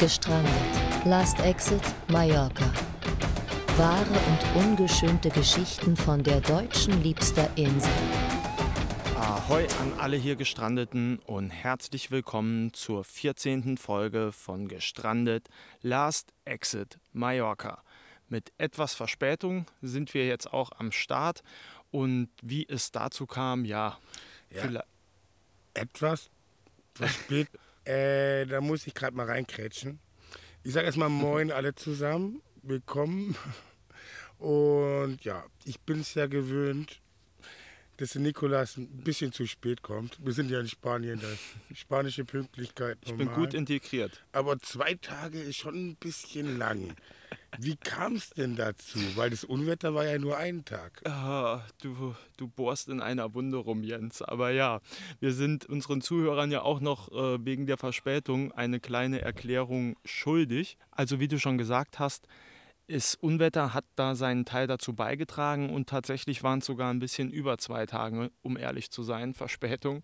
Gestrandet. Last Exit Mallorca. Wahre und ungeschönte Geschichten von der deutschen liebster Insel. Ahoi an alle hier Gestrandeten und herzlich willkommen zur 14. Folge von Gestrandet Last Exit Mallorca. Mit etwas Verspätung sind wir jetzt auch am Start und wie es dazu kam, ja, Ja. Etwas verspätet. äh, da muss ich gerade mal reinkrätschen. Ich sage erstmal Moin alle zusammen. Willkommen. Und ja, ich bin es ja gewöhnt, dass der Nikolas ein bisschen zu spät kommt. Wir sind ja in Spanien, ist spanische Pünktlichkeit. ich bin normal. gut integriert. Aber zwei Tage ist schon ein bisschen lang. Wie kam es denn dazu? Weil das Unwetter war ja nur ein Tag. Ah, du, du bohrst in einer Wunde rum, Jens. Aber ja, wir sind unseren Zuhörern ja auch noch äh, wegen der Verspätung eine kleine Erklärung schuldig. Also wie du schon gesagt hast, das Unwetter hat da seinen Teil dazu beigetragen und tatsächlich waren es sogar ein bisschen über zwei Tage, um ehrlich zu sein, Verspätung.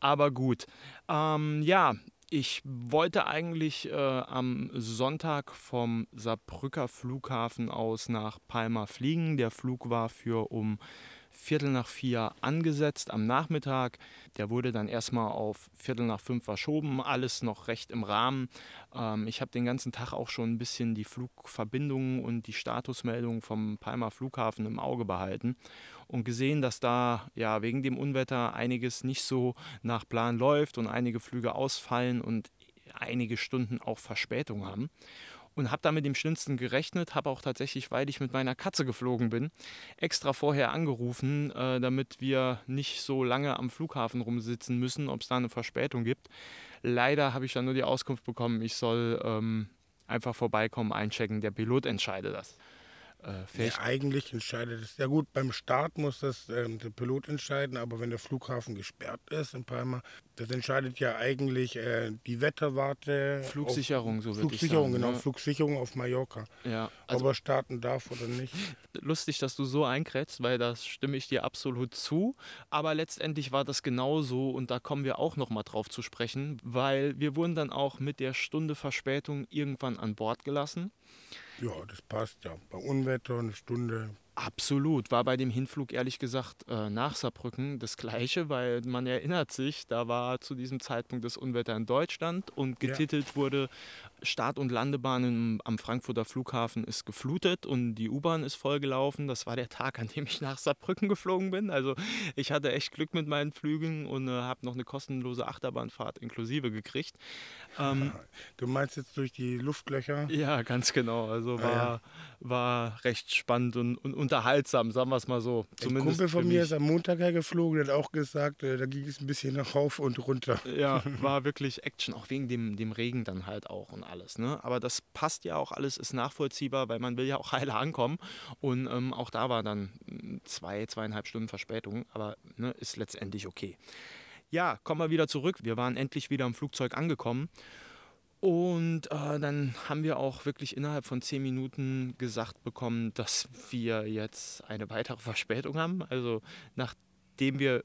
Aber gut. Ähm, ja, ich wollte eigentlich äh, am Sonntag vom Saarbrücker Flughafen aus nach Palma fliegen. Der Flug war für um Viertel nach vier angesetzt am Nachmittag. Der wurde dann erstmal auf Viertel nach fünf verschoben. Alles noch recht im Rahmen. Ähm, ich habe den ganzen Tag auch schon ein bisschen die Flugverbindungen und die Statusmeldungen vom Palma Flughafen im Auge behalten und gesehen, dass da ja wegen dem Unwetter einiges nicht so nach Plan läuft und einige Flüge ausfallen und einige Stunden auch Verspätung haben und habe da mit dem Schlimmsten gerechnet, habe auch tatsächlich, weil ich mit meiner Katze geflogen bin, extra vorher angerufen, äh, damit wir nicht so lange am Flughafen rumsitzen müssen, ob es da eine Verspätung gibt. Leider habe ich dann nur die Auskunft bekommen, ich soll ähm, einfach vorbeikommen, einchecken. Der Pilot entscheidet das. Äh, Ja, eigentlich entscheidet es. Ja gut, beim Start muss das ähm, der Pilot entscheiden, aber wenn der Flughafen gesperrt ist in Palma, das entscheidet ja eigentlich äh, die Wetterwarte. Flugsicherung, auf, so würde ich Flugsicherung, sagen, genau, ne? Flugsicherung auf Mallorca. ja, Ob also er starten darf oder nicht. lustig, dass du so einkrätst, weil das stimme ich dir absolut zu. Aber letztendlich war das genauso und da kommen wir auch noch mal drauf zu sprechen, weil wir wurden dann auch mit der Stunde Verspätung irgendwann an Bord gelassen. Ja, das passt ja. Bei Unwetter eine Stunde. Absolut, war bei dem Hinflug ehrlich gesagt äh, nach Saarbrücken das gleiche, weil man erinnert sich, da war zu diesem Zeitpunkt das Unwetter in Deutschland und Ja. getitelt wurde, Start- und Landebahn am Frankfurter Flughafen ist geflutet und die U-Bahn ist vollgelaufen. Das war der Tag, an dem ich nach Saarbrücken geflogen bin. Also ich hatte echt Glück mit meinen Flügen und äh, habe noch eine kostenlose Achterbahnfahrt inklusive gekriegt. Ähm, Du meinst jetzt durch die Luftlöcher? ja, ganz genau. Also Ah, war, ja. war recht spannend und, und unterhaltsam, sagen wir es mal so. Ein Kumpel von mir ist am Montag hergeflogen, der hat auch gesagt, äh, da ging es ein bisschen nach rauf und runter. Ja, war wirklich Action, auch wegen dem, dem Regen dann halt auch und alles. Ne? Aber das passt ja auch alles, ist nachvollziehbar, weil man will ja auch heile ankommen. Und ähm, auch da war dann mm, zwei, zweieinhalb Stunden Verspätung, aber ne, ist letztendlich okay. Ja, kommen wir wieder zurück. Wir waren endlich wieder im Flugzeug angekommen. Und äh, dann haben wir auch wirklich innerhalb von zehn Minuten gesagt bekommen, dass wir jetzt eine weitere Verspätung haben. Also nachdem wir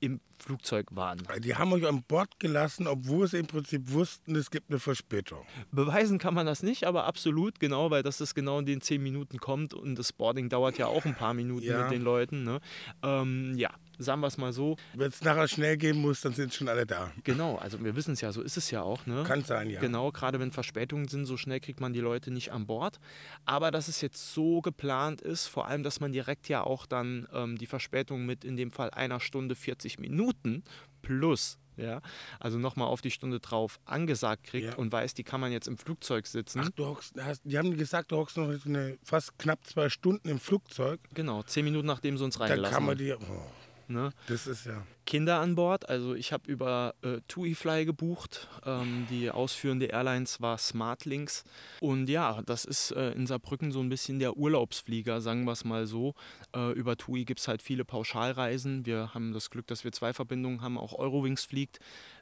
im Flugzeug waren. Die haben euch an Bord gelassen, obwohl sie im Prinzip wussten, es gibt eine Verspätung. Beweisen kann man das nicht, aber absolut genau, weil das ist genau in den zehn Minuten kommt und das Boarding dauert ja auch ein paar Minuten Ja. mit den Leuten. Ne? Ähm, ja, sagen wir es mal so. Wenn es nachher schnell gehen muss, dann sind schon alle da. Genau, also wir wissen es ja, so ist es ja auch. Ne? Kann sein, ja. Genau, gerade wenn Verspätungen sind, so schnell kriegt man die Leute nicht an Bord. Aber dass es jetzt so geplant ist, vor allem, dass man direkt ja auch dann ähm, die Verspätung mit in dem Fall einer Stunde 40 Minuten plus, ja, also nochmal auf die Stunde drauf angesagt kriegt Ja. und weiß, die kann man jetzt im Flugzeug sitzen. Ach, du hockst, hast, die haben gesagt, du hockst noch eine, fast knapp zwei Stunden im Flugzeug. Genau, zehn Minuten nachdem sie uns reingelassen kann man haben. die. Oh, Ne? das ist ja. Kinder an Bord, also ich habe über äh, TuiFly gebucht. Ähm, die ausführende Airlines war Smartlinks. Und ja, das ist äh, in Saarbrücken so ein bisschen der Urlaubsflieger, sagen wir es mal so. Äh, über TUI gibt es halt viele Pauschalreisen. Wir haben das Glück, dass wir zwei Verbindungen haben, auch Eurowings fliegt.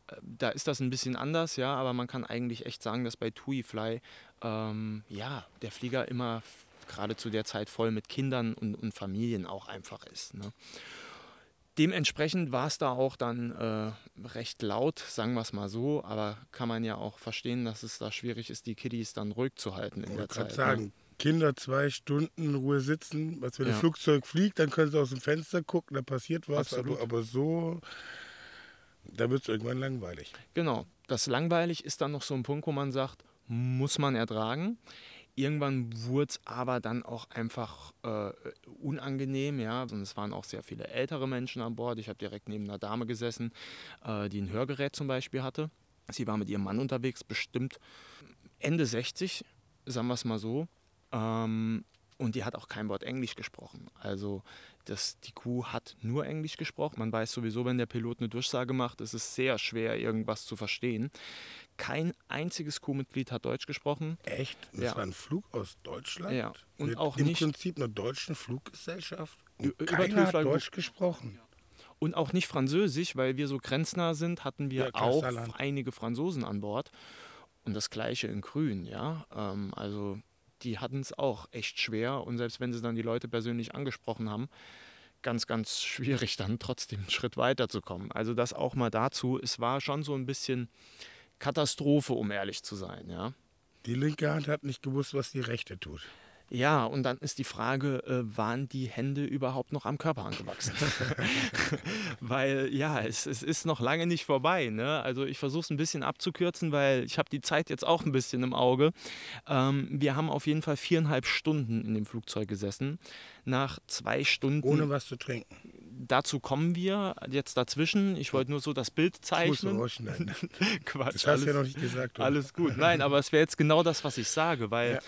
Äh, da ist das ein bisschen anders, ja, aber man kann eigentlich echt sagen, dass bei TuiFly ähm, ja, der Flieger immer gerade zu der Zeit voll mit Kindern und, und Familien auch einfach ist. Ne? Dementsprechend war es da auch dann äh, recht laut, sagen wir es mal so, aber kann man ja auch verstehen, dass es da schwierig ist, die Kiddies dann ruhig zu halten in Ich der Zeit. sagen, Ne? Kinder zwei Stunden in Ruhe sitzen, als wenn Ja. ein Flugzeug fliegt, dann können sie aus dem Fenster gucken, da passiert was, Absolut. aber, aber so, da wird es irgendwann langweilig. Genau, das langweilig ist dann noch so ein Punkt, wo man sagt, muss man ertragen. Irgendwann wurde es aber dann auch einfach äh, unangenehm, ja. Und es waren auch sehr viele ältere Menschen an Bord. Ich habe direkt neben einer Dame gesessen, äh, die ein Hörgerät zum Beispiel hatte. Sie war mit ihrem Mann unterwegs, bestimmt Ende 60, sagen wir es mal so. Ähm, und die hat auch kein Wort Englisch gesprochen. Also das, die Kuh hat nur Englisch gesprochen. Man weiß sowieso, wenn der Pilot eine Durchsage macht, ist es sehr schwer, irgendwas zu verstehen. Kein einziges Crewmitglied hat Deutsch gesprochen. Echt? Das Ja. war ein Flug aus Deutschland? Ja, und Mit auch im nicht- Prinzip einer deutschen Fluggesellschaft? Und keiner hat Deutsch gesprochen. Und auch nicht Französisch, weil wir so grenznah sind, hatten wir Ja, auch einige Franzosen an Bord. Und das gleiche in Grün, ja. Ähm, also die hatten es auch echt schwer. Und selbst wenn sie dann die Leute persönlich angesprochen haben, ganz, ganz schwierig dann trotzdem einen Schritt weiterzukommen. Also das auch mal dazu. Es war schon so ein bisschen Katastrophe, um ehrlich zu sein, ja. Die linke Hand hat nicht gewusst, was die rechte tut. Ja, und dann ist die Frage, äh, waren die Hände überhaupt noch am Körper angewachsen? weil ja, es, es ist noch lange nicht vorbei. Ne? Also ich versuche es ein bisschen abzukürzen, weil ich habe die Zeit jetzt auch ein bisschen im Auge. Ähm, wir haben auf jeden Fall viereinhalb Stunden in dem Flugzeug gesessen. Nach zwei Stunden, Ohne was zu trinken. dazu kommen wir jetzt dazwischen. Ich wollte nur so das Bild Ich muss zeichnen. Quatsch, Das hast du ja alles- noch nicht gesagt. oder? alles gut. Nein, aber es wäre jetzt genau das, was ich sage, weil Ja.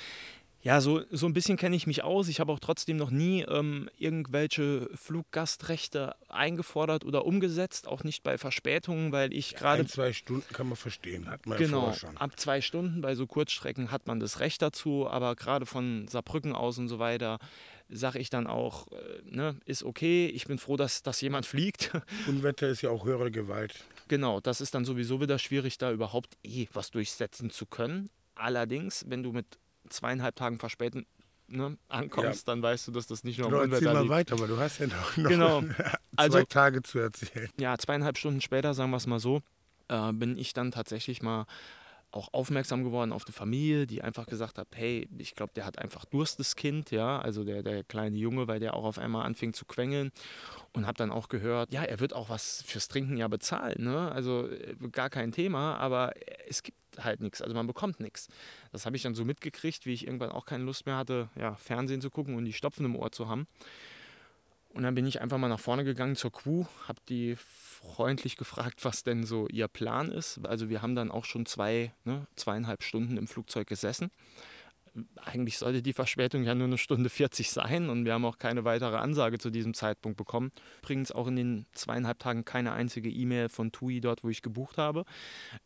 Ja, so, so ein bisschen kenne ich mich aus. Ich habe auch trotzdem noch nie ähm, irgendwelche Fluggastrechte eingefordert oder umgesetzt, auch nicht bei Verspätungen, weil ich gerade Ein, zwei Stunden kann man verstehen, hat man Genau, schon. ab zwei Stunden bei so Kurzstrecken hat man das Recht dazu, aber gerade von Saarbrücken aus und so weiter sage ich dann auch, äh, ne, ist okay, ich bin froh, dass, dass jemand fliegt. Unwetter ist ja auch höhere Gewalt. Genau, das ist dann sowieso wieder schwierig, da überhaupt eh was durchsetzen zu können. Allerdings, wenn du mit zweieinhalb Tagen Verspätung ne, ankommst, dann weißt du, dass das nicht nur am Genau, Unwetter mal liegt. weiter, weil du hast ja noch, noch Genau. zwei Also, Tage zu erzählen. ja, zweieinhalb Stunden später, sagen wir es mal so, äh, bin ich dann tatsächlich mal auch aufmerksam geworden auf die Familie, die einfach gesagt hat, hey, ich glaube, der hat einfach Durst, das Kind, ja, also der, der kleine Junge, weil der auch auf einmal anfing zu quengeln und habe dann auch gehört, ja, er wird auch was fürs Trinken ja bezahlen, ne, also äh, gar kein Thema, aber es gibt halt nichts, also man bekommt nichts. Das habe ich dann so mitgekriegt, wie ich irgendwann auch keine Lust mehr hatte, ja, Fernsehen zu gucken und die Stopfen im Ohr zu haben. Und dann bin ich einfach mal nach vorne gegangen zur Crew, habe die freundlich gefragt, was denn so ihr Plan ist. Also wir haben dann auch schon zwei, ne, zweieinhalb Stunden im Flugzeug gesessen. Eigentlich sollte die Verspätung ja nur eine Stunde 40 sein und wir haben auch keine weitere Ansage zu diesem Zeitpunkt bekommen. Übrigens auch in den zweieinhalb Tagen keine einzige E-Mail von TUI dort, wo ich gebucht habe,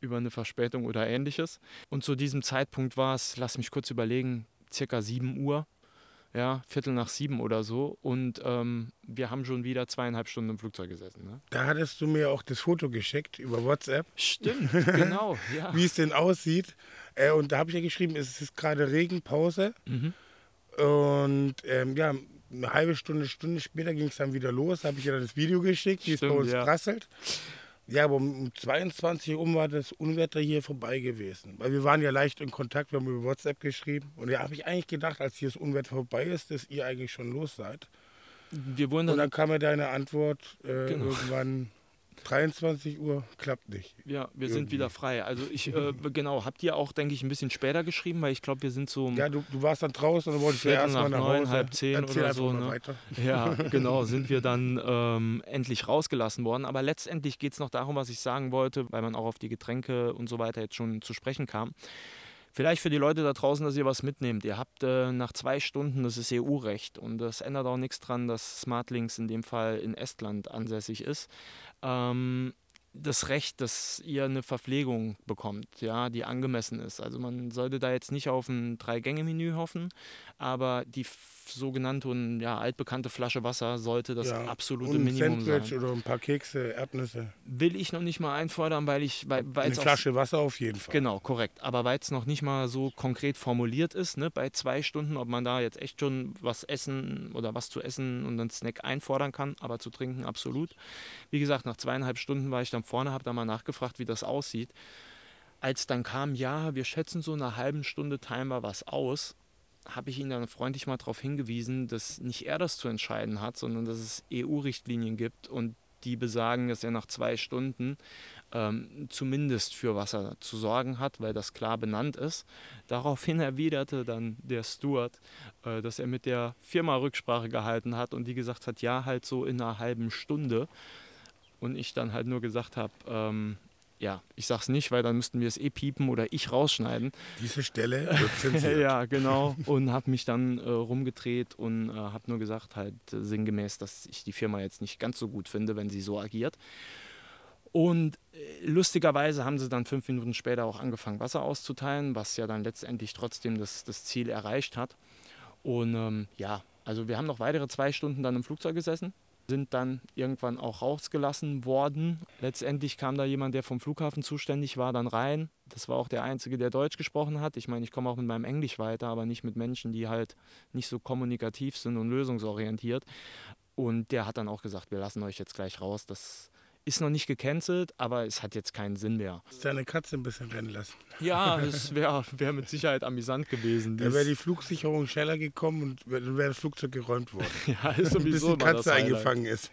über eine Verspätung oder ähnliches. Und zu diesem Zeitpunkt war es, lass mich kurz überlegen, circa 7 Uhr ja, Viertel nach sieben oder so. Und ähm, wir haben schon wieder zweieinhalb Stunden im Flugzeug gesessen. Ne? Da hattest du mir auch das Foto geschickt über WhatsApp, Stimmt, genau, ja. wie es denn aussieht. Äh, und da habe ich ja geschrieben, es ist gerade Regenpause. Mhm. Und ähm, ja, eine halbe Stunde, Stunde später ging es dann wieder los. Habe ich ja dann das Video geschickt, wie es bei uns ja. prasselt. Ja, aber um 22 Uhr war das Unwetter hier vorbei gewesen. Weil wir waren ja leicht in Kontakt, wir haben über WhatsApp geschrieben. Und da habe ich eigentlich gedacht, als hier das Unwetter vorbei ist, dass ihr eigentlich schon los seid. Wir wurden Und dann, dann kam mir deine Antwort äh, Genau. irgendwann 23 Uhr, klappt nicht. ja, wir sind irgendwie. wieder frei. Also ich, äh, genau, habt ihr auch, denke ich, ein bisschen später geschrieben, weil ich glaube, wir sind so um Ja, du, du warst dann draußen und dann wolltest du Viertel erst mal nach nach neun, Hause. halb zehn Erzähl oder so, ne? Ja, genau, sind wir dann ähm, endlich rausgelassen worden. Aber letztendlich geht es noch darum, was ich sagen wollte, weil man auch auf die Getränke und so weiter jetzt schon zu sprechen kam. Vielleicht für die Leute da draußen, dass ihr was mitnehmt. Ihr habt äh, nach zwei Stunden, das ist EU-Recht und das ändert auch nichts dran, dass Smartlinks in dem Fall in Estland ansässig ist. Ähm, das Recht, dass ihr eine Verpflegung bekommt, ja, die angemessen ist. Also man sollte da jetzt nicht auf ein Drei-Gänge-Menü hoffen, aber die sogenannte und ja, altbekannte Flasche Wasser sollte das ja, absolute und ein Minimum Sandwich sein. oder ein paar Kekse, Erdnüsse. Will ich noch nicht mal einfordern, weil ich... Weil, Eine Flasche Wasser auf jeden Fall. Genau, korrekt. Aber weil es noch nicht mal so konkret formuliert ist, ne, bei zwei Stunden, ob man da jetzt echt schon was essen oder was zu essen und einen Snack einfordern kann, aber zu trinken absolut. Wie gesagt, nach zweieinhalb Stunden war ich dann vorne, habe da mal nachgefragt, wie das aussieht. Als dann kam, ja, wir schätzen so eine halben Stunde Timer was aus, habe ich ihn dann freundlich mal darauf hingewiesen, dass nicht er das zu entscheiden hat, sondern dass es EU-Richtlinien gibt und die besagen, dass er nach zwei Stunden ähm, zumindest für Wasser zu sorgen hat, weil das klar benannt ist. Daraufhin erwiderte dann der Steward, äh, dass er mit der Firma Rücksprache gehalten hat und die gesagt hat, ja, halt so in einer halben Stunde. Und ich dann halt nur gesagt habe, ähm, ja, ich sag's nicht, weil dann müssten wir es eh piepen oder ich rausschneiden. Diese Stelle wird zensiert. ja, genau. Und habe mich dann äh, rumgedreht und äh, habe nur gesagt, halt äh, sinngemäß, dass ich die Firma jetzt nicht ganz so gut finde, wenn sie so agiert. Und äh, lustigerweise haben sie dann fünf Minuten später auch angefangen, Wasser auszuteilen, was ja dann letztendlich trotzdem das, das Ziel erreicht hat. Und ähm, ja, also wir haben noch weitere zwei Stunden dann im Flugzeug gesessen sind dann irgendwann auch rausgelassen worden. Letztendlich kam da jemand, der vom Flughafen zuständig war, dann rein. Das war auch der Einzige, der Deutsch gesprochen hat. Ich meine, ich komme auch mit meinem Englisch weiter, aber nicht mit Menschen, die halt nicht so kommunikativ sind und lösungsorientiert. Und der hat dann auch gesagt, wir lassen euch jetzt gleich raus. Das ist noch nicht gecancelt, aber es hat jetzt keinen Sinn mehr. Deine Katze ein bisschen rennen lassen. Ja, das wäre wär mit Sicherheit amüsant gewesen. Da wäre die Flugsicherung schneller gekommen und dann wäre das Flugzeug geräumt worden. ja, ist sowieso Bis die Katze eingefangen ist.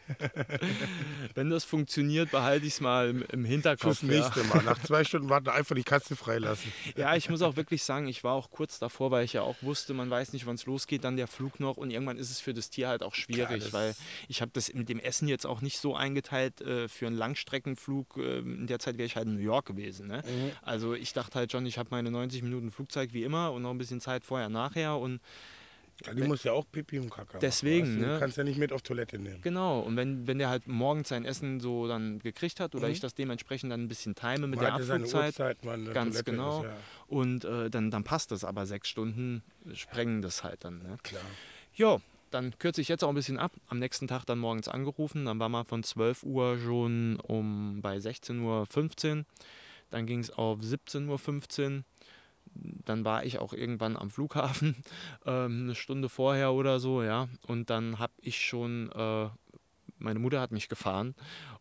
Wenn das funktioniert, behalte ich es mal im, im Hinterkopf. Das nächste ja. Mal. Nach zwei Stunden warten einfach die Katze freilassen. Ja, ich muss auch wirklich sagen, ich war auch kurz davor, weil ich ja auch wusste, man weiß nicht, wann es losgeht, dann der Flug noch und irgendwann ist es für das Tier halt auch schwierig, ja, weil ich habe das mit dem Essen jetzt auch nicht so eingeteilt äh, für für einen Langstreckenflug, äh, in der Zeit wäre ich halt in New York gewesen. Ne? Mhm. Also ich dachte halt schon, ich habe meine 90 Minuten Flugzeug wie immer und noch ein bisschen Zeit vorher, nachher und ja, die muss ja auch Pipi und Kaka Deswegen, machen, ne? Du kannst ja nicht mit auf Toilette nehmen. Genau, und wenn, wenn der halt morgens sein Essen so dann gekriegt hat oder mhm. ich das dementsprechend dann ein bisschen time mit man der Abflugzeit. Uhrzeit, ganz Toilette genau. Ist, ja. Und äh, dann, dann passt das, aber sechs Stunden sprengen das halt dann. Ne? Klar. Ja, dann kürze ich jetzt auch ein bisschen ab. Am nächsten Tag dann morgens angerufen. Dann war man von 12 Uhr schon um bei 16.15 Uhr. Dann ging es auf 17.15 Uhr. Dann war ich auch irgendwann am Flughafen, ähm, eine Stunde vorher oder so, ja. Und dann habe ich schon, äh, meine Mutter hat mich gefahren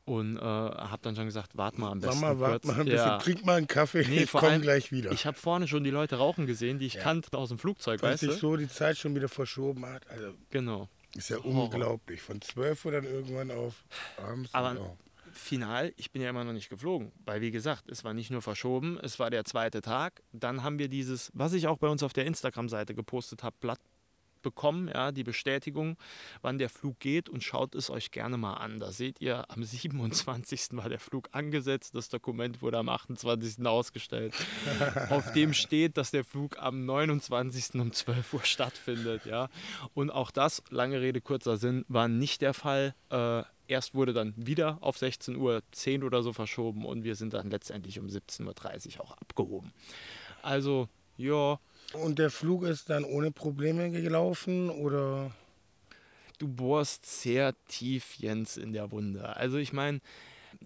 und äh, habe dann schon gesagt, wart mal am besten Mama, wart mal ein bisschen, ja. trink mal einen Kaffee, nee, ich komme gleich wieder. Ich habe vorne schon die Leute rauchen gesehen, die ich ja. kannte aus dem Flugzeug, Weil sich so die Zeit schon wieder verschoben hat. Also genau. Ist ja Horror. unglaublich. Von 12 Uhr dann irgendwann auf abends. Aber oh. final, ich bin ja immer noch nicht geflogen. Weil, wie gesagt, es war nicht nur verschoben, es war der zweite Tag. Dann haben wir dieses, was ich auch bei uns auf der Instagram-Seite gepostet habe, Blatt bekommen, ja, die Bestätigung, wann der Flug geht und schaut es euch gerne mal an. Da seht ihr, am 27. war der Flug angesetzt, das Dokument wurde am 28. ausgestellt. Auf dem steht, dass der Flug am 29. um 12 Uhr stattfindet, ja. Und auch das, lange Rede, kurzer Sinn, war nicht der Fall. Äh, erst wurde dann wieder auf 16.10 Uhr oder so verschoben und wir sind dann letztendlich um 17.30 Uhr auch abgehoben. Also, ja, und der Flug ist dann ohne Probleme gelaufen oder? Du bohrst sehr tief, Jens, in der Wunde. Also ich meine,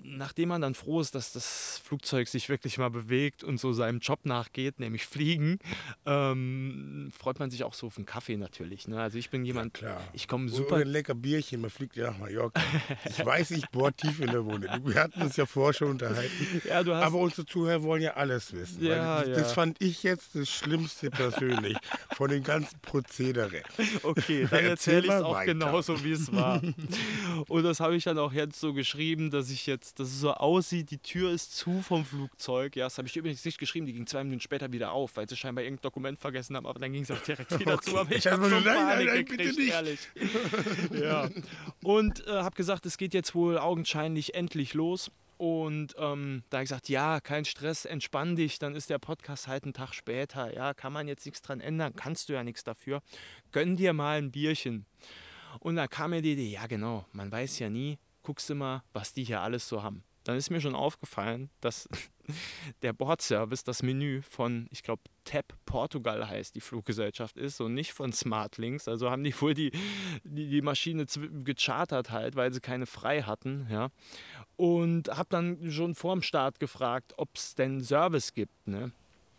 nachdem man dann froh ist, dass das Flugzeug sich wirklich mal bewegt und so seinem Job nachgeht, nämlich fliegen, ähm, freut man sich auch so auf einen Kaffee natürlich. Ne? Also ich bin jemand, ja, ich komme super... Oder ein lecker Bierchen, man fliegt ja nach Mallorca. Ich weiß, ich bohr tief in der Wunde. Wir hatten uns ja vorher schon unterhalten. Ja, hast... Aber unsere Zuhörer wollen ja alles wissen. Ja, das, ja. das fand ich jetzt das Schlimmste persönlich von dem ganzen Prozedere. Okay, dann erzähle ich es auch weiter. genauso, wie es war. Und das habe ich dann auch jetzt so geschrieben, dass ich jetzt dass es so aussieht, die Tür ist zu vom Flugzeug. Ja, das habe ich übrigens nicht geschrieben, die ging zwei Minuten später wieder auf, weil sie scheinbar irgendein Dokument vergessen haben, aber dann ging es auch direkt wieder okay. zu. Aber ich habe schon Panik nein, nein, gekriegt, ehrlich. ja. Und äh, habe gesagt, es geht jetzt wohl augenscheinlich endlich los. Und ähm, da habe ich gesagt, ja, kein Stress, entspann dich, dann ist der Podcast halt einen Tag später. Ja, kann man jetzt nichts dran ändern, kannst du ja nichts dafür. Gönn dir mal ein Bierchen. Und da kam mir die Idee, ja genau, man weiß ja nie, guckst du mal, was die hier alles so haben. dann ist mir schon aufgefallen, dass der Bordservice das Menü von, ich glaube, TAP Portugal heißt die Fluggesellschaft ist und nicht von Smartlinks. Also haben die wohl die, die, die Maschine gechartert halt, weil sie keine frei hatten. Ja. Und habe dann schon vor dem Start gefragt, ob es denn Service gibt. Ne?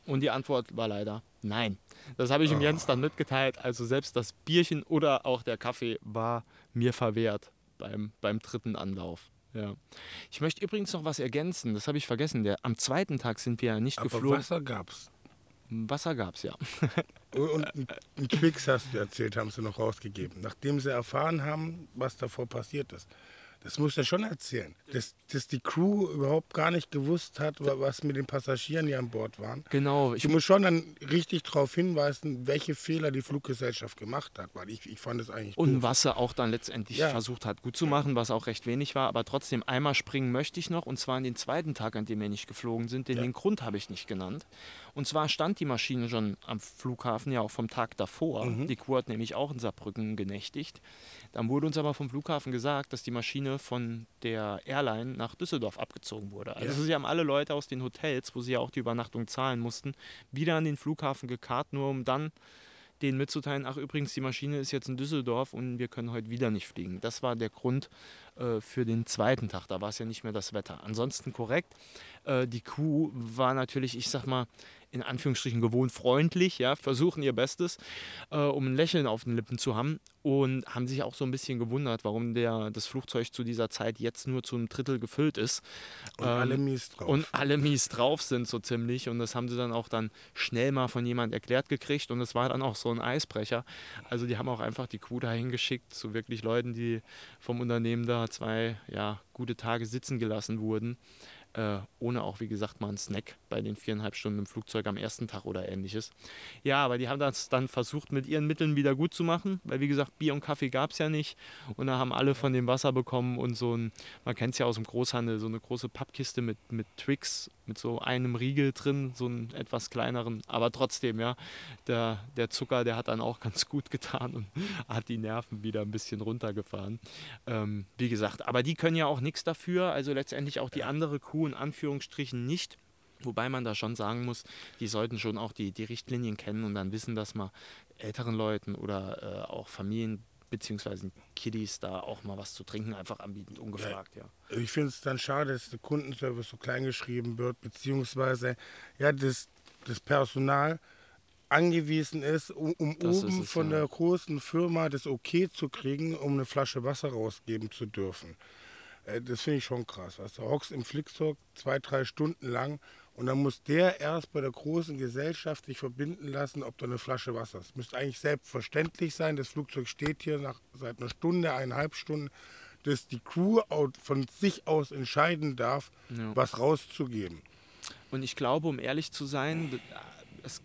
Und die Antwort war leider nein. Das habe ich ihm Jens dann mitgeteilt. Also selbst das Bierchen oder auch der Kaffee war mir verwehrt beim, beim dritten Anlauf. Ja. Ich möchte übrigens noch was ergänzen, das habe ich vergessen. Der, am zweiten Tag sind wir ja nicht Aber geflogen. Wasser gab's. Wasser gab es, ja. Und ein, ein Twix hast du erzählt, haben sie noch rausgegeben. Nachdem sie erfahren haben, was davor passiert ist. Das muss er schon erzählen. Dass, dass die Crew überhaupt gar nicht gewusst hat, was mit den Passagieren, die an Bord waren. Genau. Ich muss schon dann richtig darauf hinweisen, welche Fehler die Fluggesellschaft gemacht hat, weil ich, ich fand es eigentlich. Und doof. was er auch dann letztendlich Ja. versucht hat, gut zu machen, was auch recht wenig war. Aber trotzdem, einmal springen möchte ich noch. Und zwar an den zweiten Tag, an dem wir nicht geflogen sind. Den, Ja. den Grund habe ich nicht genannt. Und zwar stand die Maschine schon am Flughafen, ja auch vom Tag davor. Mhm. Die Crew hat nämlich auch in Saarbrücken genächtigt. Dann wurde uns aber vom Flughafen gesagt, dass die Maschine von der Airline nach Düsseldorf abgezogen wurde. Also Ja. sie haben alle Leute aus den Hotels, wo sie ja auch die Übernachtung zahlen mussten, wieder an den Flughafen gekarrt, nur um dann denen mitzuteilen, ach übrigens, die Maschine ist jetzt in Düsseldorf und wir können heute wieder nicht fliegen. Das war der Grund äh, für den zweiten Tag. Da war es ja nicht mehr das Wetter. Ansonsten korrekt. Äh, die Crew war natürlich, ich sag mal, in Anführungsstrichen gewohnt freundlich, ja, versuchen ihr Bestes, äh, um ein Lächeln auf den Lippen zu haben und haben sich auch so ein bisschen gewundert, warum der, das Flugzeug zu dieser Zeit jetzt nur zu einem Drittel gefüllt ist. Und alle mies drauf. Und alle mies drauf sind so ziemlich. Und das haben sie dann auch dann schnell mal von jemand erklärt gekriegt. Und es war dann auch so ein Eisbrecher. Also die haben auch einfach die Crew dahin geschickt zu wirklich Leuten, die vom Unternehmen da zwei ja, gute Tage sitzen gelassen wurden. Äh, ohne auch, wie gesagt, mal einen Snack bei den viereinhalb Stunden im Flugzeug am ersten Tag oder ähnliches. Ja, aber die haben das dann versucht, mit ihren Mitteln wieder gut zu machen, weil, wie gesagt, Bier und Kaffee gab es ja nicht. Und da haben alle von dem Wasser bekommen und so ein, man kennt es ja aus dem Großhandel, so eine große Pappkiste mit, mit Tricks, mit so einem Riegel drin, so einen etwas kleineren. Aber trotzdem, ja, der, der Zucker, der hat dann auch ganz gut getan und hat die Nerven wieder ein bisschen runtergefahren. Ähm, wie gesagt, aber die können ja auch nichts dafür, also letztendlich auch die andere Crew in Anführungsstrichen nicht. Wobei man da schon sagen muss, die sollten schon auch die, die Richtlinien kennen und dann wissen, dass man älteren Leuten oder äh, auch Familien bzw. Kiddies da auch mal was zu trinken einfach anbieten, ungefragt, ja. Ich finde es dann schade, dass der Kundenservice so klein geschrieben wird, beziehungsweise ja, das, das Personal angewiesen ist, um, um oben es, von ja. der großen Firma das Okay zu kriegen, um eine Flasche Wasser rausgeben zu dürfen. Äh, Das finde ich schon krass. Weißt du, hockst im Flixhock zwei, drei Stunden lang und dann muss der erst bei der großen Gesellschaft sich verbinden lassen, ob da eine Flasche Wasser ist. Müsste eigentlich selbstverständlich sein. Das Flugzeug steht hier nach, seit einer Stunde, eineinhalb Stunden, dass die Crew von sich aus entscheiden darf, Ja. was rauszugeben. Und ich glaube, um ehrlich zu sein, es,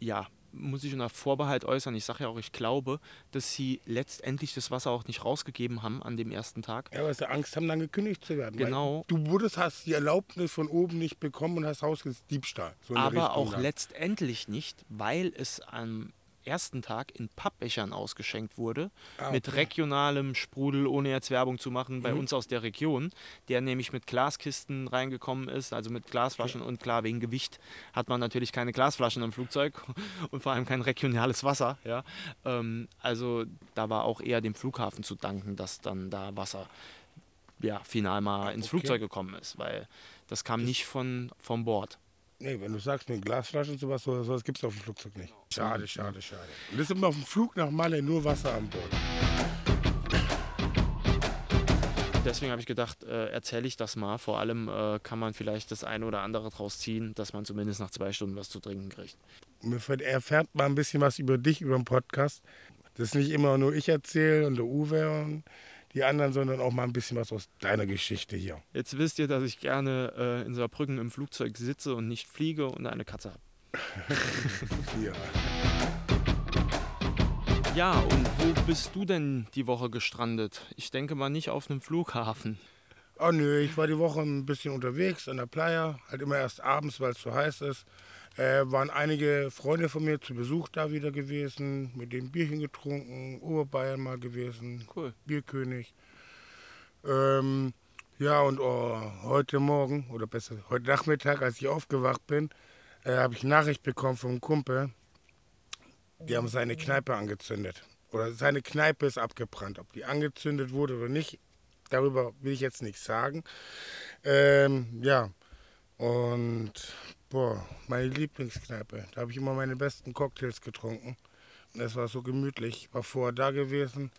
ja, muss ich unter Vorbehalt äußern. Ich sage ja auch, ich glaube, dass sie letztendlich das Wasser auch nicht rausgegeben haben an dem ersten Tag. Ja, weil sie Angst haben, dann gekündigt zu werden. Genau. Du wurdest, hast die Erlaubnis von oben nicht bekommen und hast rausgekriegt, Diebstahl. So Aber Richtung auch dann. letztendlich nicht, weil es am ersten Tag in Pappbechern ausgeschenkt wurde, Ah, mit okay. regionalem Sprudel, ohne jetzt Werbung zu machen, bei Mhm. uns aus der Region, der nämlich mit Glaskisten reingekommen ist, also mit Glasflaschen und klar, wegen Gewicht hat man natürlich keine Glasflaschen im Flugzeug und vor allem kein regionales Wasser. Ja? Ähm, also da war auch eher dem Flughafen zu danken, dass dann da Wasser ja, final mal ins okay. Flugzeug gekommen ist, weil das kam nicht von, vom Bord. Nee, wenn du sagst, mit Glasflaschen und sowas, so- sowas gibt es auf dem Flugzeug nicht. Schade, schade, schade. Und das ist immer auf dem Flug nach Malle nur Wasser an Bord. Deswegen habe ich gedacht, äh, erzähle ich das mal. Vor allem äh, kann man vielleicht das eine oder andere draus ziehen, dass man zumindest nach zwei Stunden was zu trinken kriegt. Ver- erfährt mal ein bisschen was über dich, über den Podcast. Das ist nicht immer nur ich erzähle und der Uwe und die anderen, sondern auch mal ein bisschen was aus deiner Geschichte hier. Jetzt wisst ihr, dass ich gerne äh, in Saarbrücken im Flugzeug sitze und nicht fliege und eine Katze habe. hier. Ja, und wo bist du denn die Woche gestrandet? Ich denke mal nicht auf einem Flughafen. Oh nö, ich war die Woche ein bisschen unterwegs an der Playa, halt immer erst abends, weil es zu heiß ist. Äh, waren einige Freunde von mir zu Besuch da wieder gewesen, mit dem Bierchen getrunken, Oberbayern mal gewesen, Cool. Bierkönig. Ähm, Ja, und oh, heute Morgen, oder besser, heute Nachmittag, als ich aufgewacht bin, äh, habe ich Nachricht bekommen vom Kumpel. Die haben seine Kneipe angezündet. Oder seine Kneipe ist abgebrannt. Ob die angezündet wurde oder nicht, darüber will ich jetzt nichts sagen. Ähm, ja, und boah, meine Lieblingskneipe. Da habe ich immer meine besten Cocktails getrunken. Und es war so gemütlich. Ich war vorher da gewesen,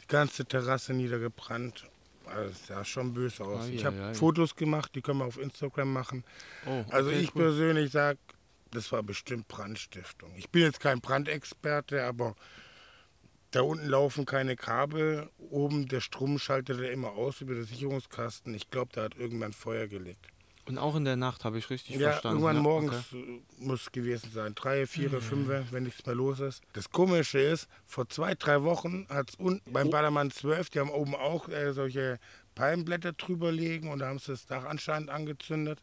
die ganze Terrasse niedergebrannt. Also, das sah schon böse aus. Ei, ich habe ei. Fotos gemacht, die können wir auf Instagram machen. Oh, Also okay, ich cool. persönlich sage, das war bestimmt Brandstiftung. Ich bin jetzt kein Brandexperte, aber da unten laufen keine Kabel. Oben der Strom schaltet er immer aus über den Sicherungskasten. Ich glaube, da hat irgendwann Feuer gelegt. Und auch in der Nacht habe ich richtig Ja, verstanden. irgendwann ja? morgens Okay. muss es gewesen sein. Drei, vier, fünf, wenn nichts mehr los ist. Das Komische ist, vor zwei, drei Wochen hat es unten beim Ballermann 12, die haben oben auch äh, solche Palmblätter drüber liegen und da haben sie das Dach anscheinend angezündet.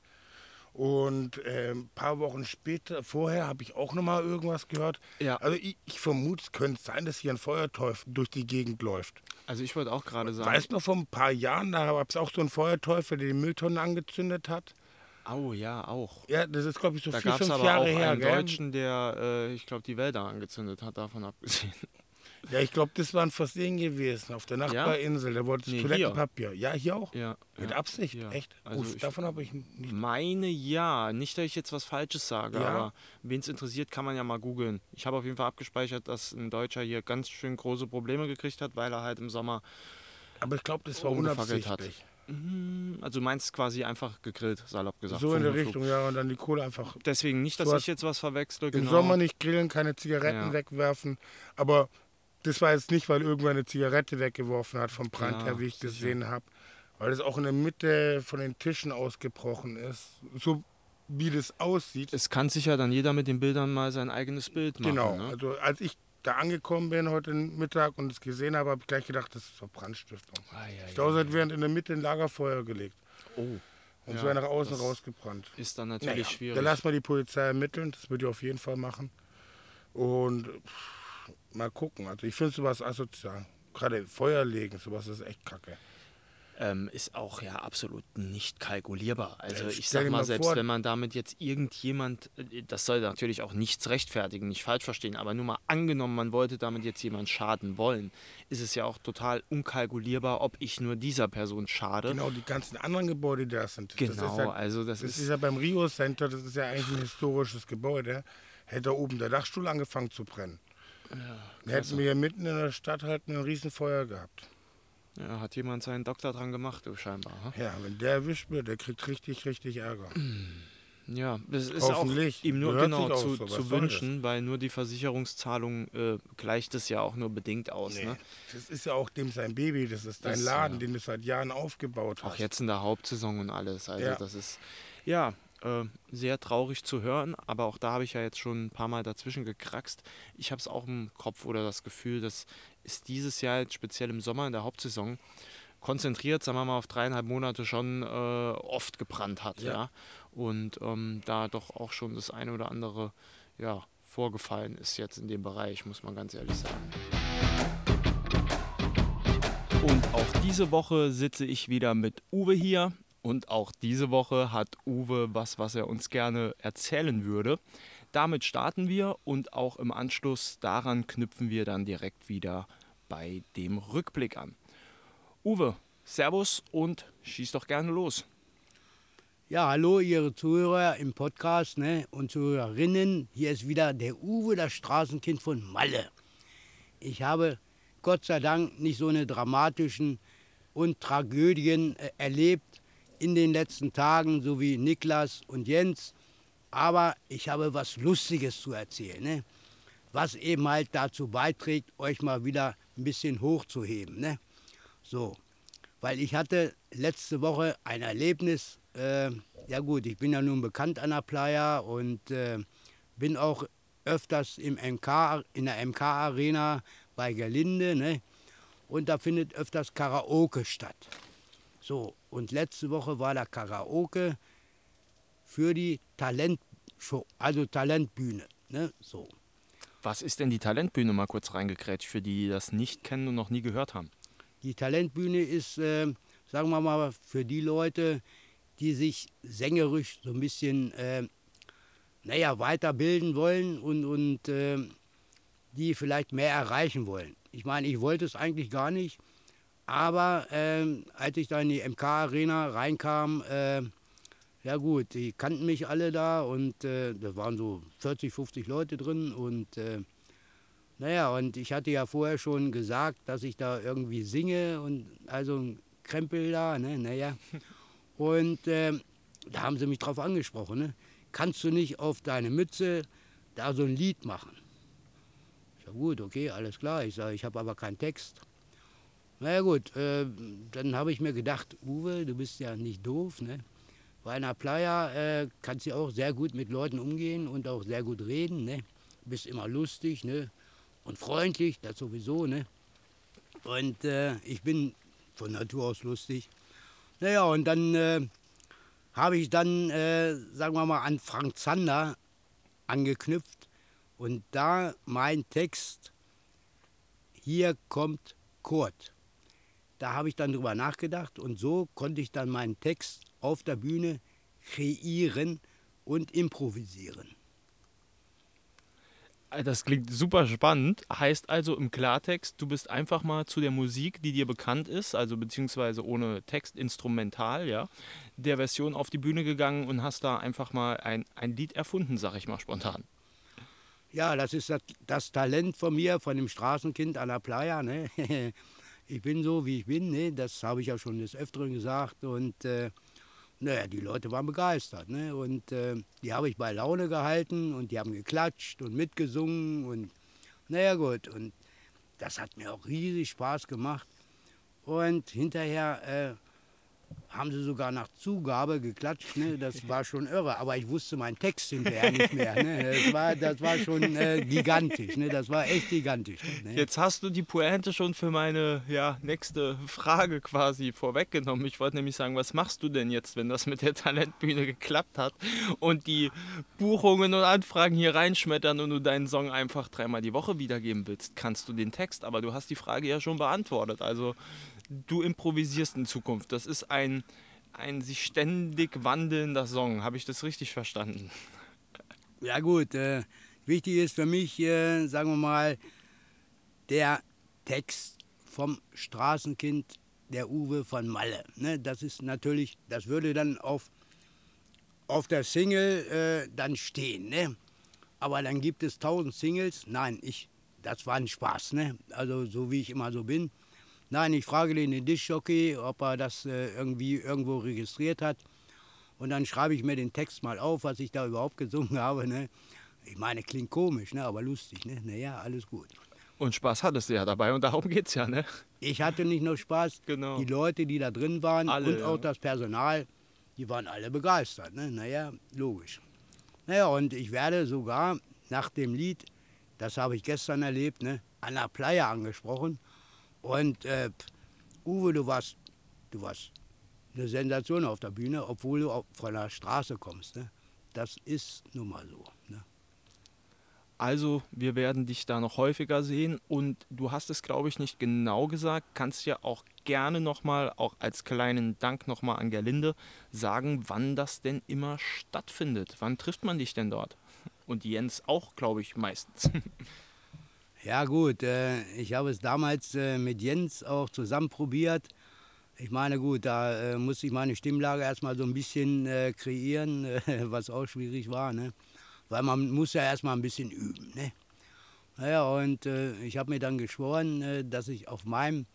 Und äh, ein paar Wochen später, vorher, habe ich auch nochmal irgendwas gehört. Ja. Also ich, ich vermute, es könnte sein, dass hier ein Feuerteufel durch die Gegend läuft. Also ich wollte auch gerade sagen. Weißt du noch, vor ein paar Jahren, da gab es auch so einen Feuerteufel, der die Mülltonnen angezündet hat. Au, ja, auch. Ja, das ist, glaube ich, so Da vier, fünf aber Jahre auch her. einen gell? Deutschen, der, äh, ich glaube, die Wälder angezündet hat, davon abgesehen. Ja, ich glaube, das war ein Versehen gewesen auf der Nachbarinsel. Der wollte das Nee, Toilettenpapier. Ja, hier auch. Ja. Mit ja. Absicht, Ja. echt? Also Uff, davon habe ich nicht. Meine ja. Nicht, dass ich jetzt was Falsches sage, Ja. aber wen es interessiert, kann man ja mal googeln. Ich habe auf jeden Fall abgespeichert, dass ein Deutscher hier ganz schön große Probleme gekriegt hat, weil er halt im Sommer, Aber ich glaube, das war Umgefackelt hat. unabsichtlich. Hm, also meinst quasi einfach gegrillt, salopp gesagt. So in der. Richtung, ja, und dann die Kohle einfach Deswegen nicht, dass So ich jetzt was verwechsle. im Genau. Sommer nicht grillen, keine Zigaretten Ja. wegwerfen. Aber das war jetzt nicht, weil irgendwer eine Zigarette weggeworfen hat vom Brand Ja, her, wie ich sicher. gesehen habe. Weil das auch in der Mitte von den Tischen ausgebrochen ist. So wie das aussieht. Es kann sich ja dann jeder mit den Bildern mal sein eigenes Bild machen. Genau, Ne? also als ich da angekommen bin heute Mittag und es gesehen habe, habe ich gleich gedacht, das ist doch Brandstiftung. Ich glaube, es während in der Mitte ein Lagerfeuer gelegt Oh, und es Ja, wäre nach außen rausgebrannt. ist dann natürlich Naja, schwierig. Da lassen wir die Polizei ermitteln, das würde ich auf jeden Fall machen. Und pff, mal gucken. Also ich finde sowas asozial. Gerade Feuer legen, sowas ist echt kacke. ähm, ist auch ja absolut nicht kalkulierbar. Also Ja, ich stell sag mal, selbst vor- wenn man damit jetzt irgendjemand, äh, das soll natürlich auch nichts rechtfertigen, nicht falsch verstehen, aber nur mal angenommen, man wollte damit jetzt jemand schaden wollen, ist es ja auch total unkalkulierbar, ob ich nur dieser Person schade. Genau, die ganzen anderen Gebäude, die da sind. Genau, ja, also das das ist, ist ja beim Rio Center, das ist ja eigentlich ein historisches Gebäude. Hätte da oben der Dachstuhl angefangen zu brennen. Dann hätten wir hier mitten in der Stadt halt ein Riesenfeuer gehabt. ja, hat jemand seinen Doktor dran gemacht, du scheinbar. hm? Ja, wenn der erwischt wird, der kriegt richtig, richtig Ärger. Ja, das ist auch ihm nur Hört genau zu, so. Zu wünschen, weil nur die Versicherungszahlung äh, gleicht es ja auch nur bedingt aus. Nee, Ne? das ist ja auch dem sein Baby, das ist dein Das, Laden, ja. den du seit Jahren aufgebaut hast. Auch jetzt in der Hauptsaison und alles. Also Ja. das ist ja äh, sehr traurig zu hören, aber auch da habe ich ja jetzt schon ein paar Mal dazwischen gekraxt. Ich habe es auch im Kopf oder das Gefühl, dass es dieses Jahr jetzt speziell im Sommer in der Hauptsaison konzentriert, sagen wir mal, auf dreieinhalb Monate schon äh, oft gebrannt hat. Ja. Ja. Und ähm, da doch auch schon das eine oder andere ja, vorgefallen ist jetzt in dem Bereich, muss man ganz ehrlich sagen. Und auch diese Woche sitze ich wieder mit Uwe hier. Und auch diese Woche hat Uwe was, was er uns gerne erzählen würde. Damit starten wir und auch im Anschluss daran knüpfen wir dann direkt wieder bei dem Rückblick an. Uwe, Servus und schieß doch gerne los. Ja, hallo, Ihre Zuhörer im Podcast ne, und Zuhörerinnen. Hier ist wieder der Uwe, das Straßenkind von Malle. Ich habe Gott sei Dank nicht so eine dramatischen und Tragödien äh, erlebt in den letzten Tagen, so wie Niklas und Jens. Aber ich habe was Lustiges zu erzählen, ne? was eben halt dazu beiträgt, euch mal wieder ein bisschen hochzuheben. Ne? So, weil ich hatte letzte Woche ein Erlebnis. Äh, ja gut, ich bin ja nun bekannt an der Playa und äh, bin auch öfters im MK, in der MK-Arena bei Gerlinde. Ne? Und da findet öfters Karaoke statt. So, und letzte Woche war da Karaoke für die Talentshow, also Talentbühne. Ne? So. Was ist denn die Talentbühne mal kurz reingekrätscht für die, die das nicht kennen und noch nie gehört haben? Die Talentbühne ist äh, sagen wir mal, für die Leute, die sich sängerisch so ein bisschen, äh, naja, weiterbilden wollen und, und äh, die vielleicht mehr erreichen wollen. Ich meine, ich wollte es eigentlich gar nicht, aber äh, als ich da in die MK-Arena reinkam, äh, ja gut, die kannten mich alle da und äh, da waren so 40, 50 Leute drin und äh, naja, und ich hatte ja vorher schon gesagt, dass ich da irgendwie singe und also ein Krempel da, ne, naja. Und äh, da haben sie mich drauf angesprochen, ne? Kannst du nicht auf deine Mütze da so ein Lied machen? Ich sage, gut, okay, alles klar. Ich sage, ich habe aber keinen Text. Na ja gut, äh, dann habe ich mir gedacht, Uwe, du bist ja nicht doof, ne? Bei einer Playa äh, kannst du auch sehr gut mit Leuten umgehen und auch sehr gut reden, ne? Bist immer lustig, ne? Und freundlich, das sowieso, ne? Und äh, ich bin von Natur aus lustig. Naja, und dann äh, habe ich dann, äh, sagen wir mal, an Frank Zander angeknüpft und da mein Text, hier kommt Kurt. Da habe ich dann drüber nachgedacht und so konnte ich dann meinen Text auf der Bühne kreieren und improvisieren. Das klingt super spannend. Heißt also im Klartext, du bist einfach mal zu der Musik, die dir bekannt ist, also beziehungsweise ohne Text, instrumental, ja, der Version auf die Bühne gegangen und hast da einfach mal ein, ein Lied erfunden, sag ich mal spontan. Ja, das ist das, das Talent von mir, von dem Straßenkind an der Playa. Ne? Ich bin so, wie ich bin, ne? das habe ich ja schon des Öfteren gesagt. Und äh, naja, die Leute waren begeistert. Ne? Und äh, die habe ich bei Laune gehalten und die haben geklatscht und mitgesungen. Und naja, gut. Und das hat mir auch riesig Spaß gemacht. Und hinterher äh, haben sie sogar nach Zugabe geklatscht. Ne? Das war schon irre. Aber ich wusste meinen Text hinterher nicht mehr. Ne? Das, war, das war schon äh, gigantisch. Ne? Das war echt gigantisch. Ne? Jetzt hast du die Pointe schon für meine ja, nächste Frage quasi vorweggenommen. Ich wollte nämlich sagen, was machst du denn jetzt, wenn das mit der Talentbühne geklappt hat und die Buchungen und Anfragen hier reinschmettern und du deinen Song einfach dreimal die Woche wiedergeben willst? Kannst du den Text? Aber du hast die Frage ja schon beantwortet. Also du improvisierst in Zukunft. Das ist ein, ein sich ständig wandelnder Song. Habe ich das richtig verstanden? Ja gut, äh, wichtig ist für mich, äh, sagen wir mal, der Text vom Straßenkind der Uwe von Malle. Ne? Das ist natürlich, das würde dann auf, auf der Single äh, dann stehen. Ne? Aber dann gibt es tausend Singles. Nein, ich, das war ein Spaß. Ne? Also so wie ich immer so bin. Nein, ich frage den Dischjockey, ob er das äh, irgendwie irgendwo registriert hat. Und dann schreibe ich mir den Text mal auf, was ich da überhaupt gesungen habe. Ne? Ich meine, klingt komisch, ne? aber lustig. Ne? Naja, alles gut. Und Spaß hattest du ja dabei und darum geht's ja, ne? Ich hatte nicht nur Spaß, Genau. die Leute, die da drin waren Alle, und auch ja. das Personal, die waren alle begeistert. Ne? Naja, logisch. Naja, und ich werde sogar nach dem Lied, das habe ich gestern erlebt, ne, an der Playa angesprochen. Und äh, Uwe, du warst, du warst eine Sensation auf der Bühne, obwohl du von der Straße kommst. Ne? Das ist nun mal so. Ne? Also, wir werden dich da noch häufiger sehen und du hast es, glaube ich, nicht genau gesagt. Kannst ja auch gerne nochmal, auch als kleinen Dank nochmal an Gerlinde, sagen, wann das denn immer stattfindet. Wann trifft man dich denn dort? Und Jens auch, glaube ich, meistens. Ja gut, äh, ich habe es damals äh, mit Jens auch zusammen probiert. Ich meine gut, da äh, musste ich meine Stimmlage erstmal so ein bisschen äh, kreieren, äh, was auch schwierig war. Ne? Weil man muss ja erstmal ein bisschen üben. Ne? Naja, und äh, ich habe mir dann geschworen, dass ich auf meinem,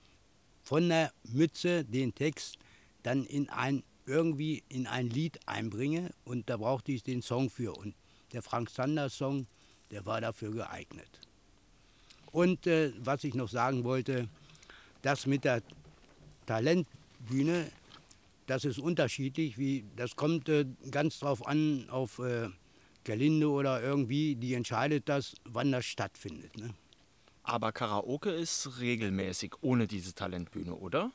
von der Mütze den Text dann in ein, irgendwie in ein Lied einbringe. Und da brauchte ich den Song für. Und der Frank Sanders Song, der war dafür geeignet. Und äh, was ich noch sagen wollte, das mit der Talentbühne, das ist unterschiedlich. Wie, das kommt äh, ganz drauf an, auf äh, Gerlinde oder irgendwie, die entscheidet das, wann das stattfindet. Ne? Aber Karaoke ist regelmäßig ohne diese Talentbühne, oder?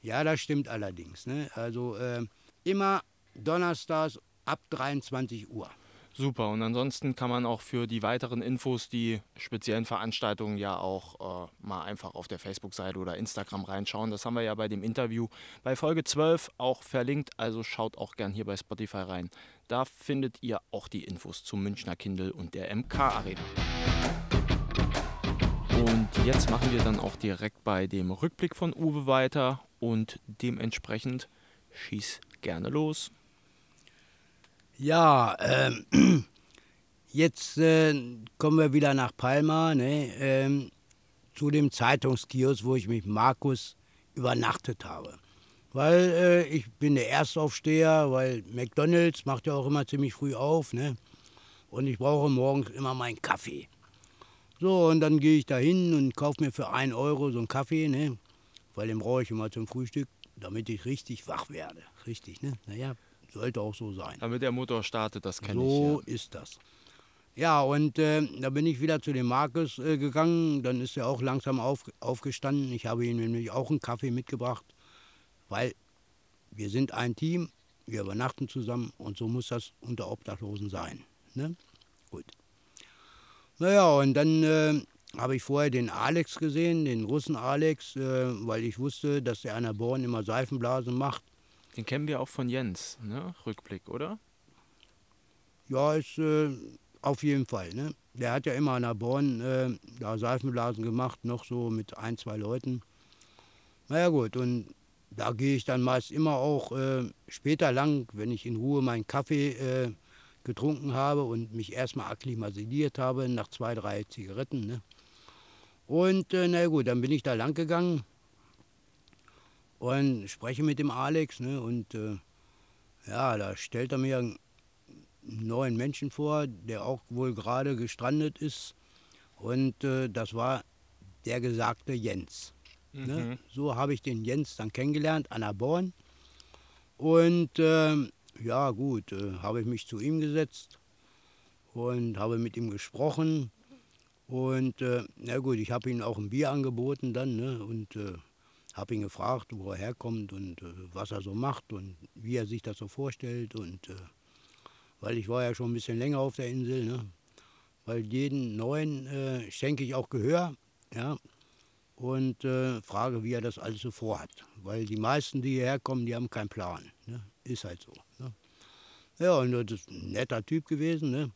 Ja, das stimmt allerdings. Ne? Also äh, immer donnerstags ab 23 Uhr. Super. Und ansonsten kann man auch für die weiteren Infos, die speziellen Veranstaltungen ja auch äh, mal einfach auf der Facebook-Seite oder Instagram reinschauen. Das haben wir ja bei dem Interview bei Folge 12 auch verlinkt. Also schaut auch gern hier bei Spotify rein. Da findet ihr auch die Infos zum Münchner Kindle und der MK Arena. Und jetzt machen wir dann auch direkt bei dem Rückblick von Uwe weiter und dementsprechend schieß gerne los. Ja, ähm, jetzt äh, kommen wir wieder nach Palma, ne, ähm, zu dem Zeitungskiosk, wo ich mit Markus übernachtet habe. Weil äh, ich bin der Erstaufsteher, weil McDonalds macht ja auch immer ziemlich früh auf, ne? Und ich brauche morgens immer meinen Kaffee. So, und dann gehe ich da hin und kaufe mir für 1 Euro so einen Kaffee, ne? Weil den brauche ich immer zum Frühstück, damit ich richtig wach werde. Richtig, ne? Naja, sollte auch so sein. Damit der Motor startet, das kenne So ich. Ja. ist das. Ja, und äh, da bin ich wieder zu dem Markus äh, gegangen. Dann ist er auch langsam auf, aufgestanden. Ich habe ihm nämlich auch einen Kaffee mitgebracht, weil wir sind ein Team, wir übernachten zusammen und so muss das unter Obdachlosen sein. Ne? Gut. Naja, und dann äh, habe ich vorher den Alex gesehen, den Russen Alex, äh, weil ich wusste, dass der an der Born immer Seifenblasen macht. Den kennen wir auch von Jens, ne? Rückblick, oder? Ja, ist äh, auf jeden Fall. Ne? Der hat ja immer an der Born äh, da Seifenblasen gemacht, noch so mit ein, zwei Leuten. Naja gut, und da gehe ich dann meist immer auch äh, später lang, wenn ich in Ruhe meinen Kaffee äh, getrunken habe und mich erstmal akklimatisiert habe nach zwei, drei Zigaretten. Ne? Und äh, na gut, dann bin ich da lang gegangen und spreche mit dem Alex. Ne? Und äh, ja, da stellt er mir einen neuen Menschen vor, der auch wohl gerade gestrandet ist. Und äh, das war der gesagte Jens. Ne? So habe ich den Jens dann kennengelernt an der Born. Und ähm, ja, gut, äh, habe ich mich zu ihm gesetzt und habe mit ihm gesprochen. Und äh, na gut, ich habe ihm auch ein Bier angeboten dann ne? und äh, habe ihn gefragt, wo er herkommt und äh, was er so macht und wie er sich das so vorstellt. Und äh, weil ich war ja schon ein bisschen länger auf der Insel, ne? weil jeden neuen äh, schenke ich auch Gehör, ja, und äh, frage, wie er das alles so vorhat. Weil die meisten, die hierher kommen, die haben keinen Plan. Ne? Ist halt so. Ne? Ja, und das ist ein netter Typ gewesen. Ne?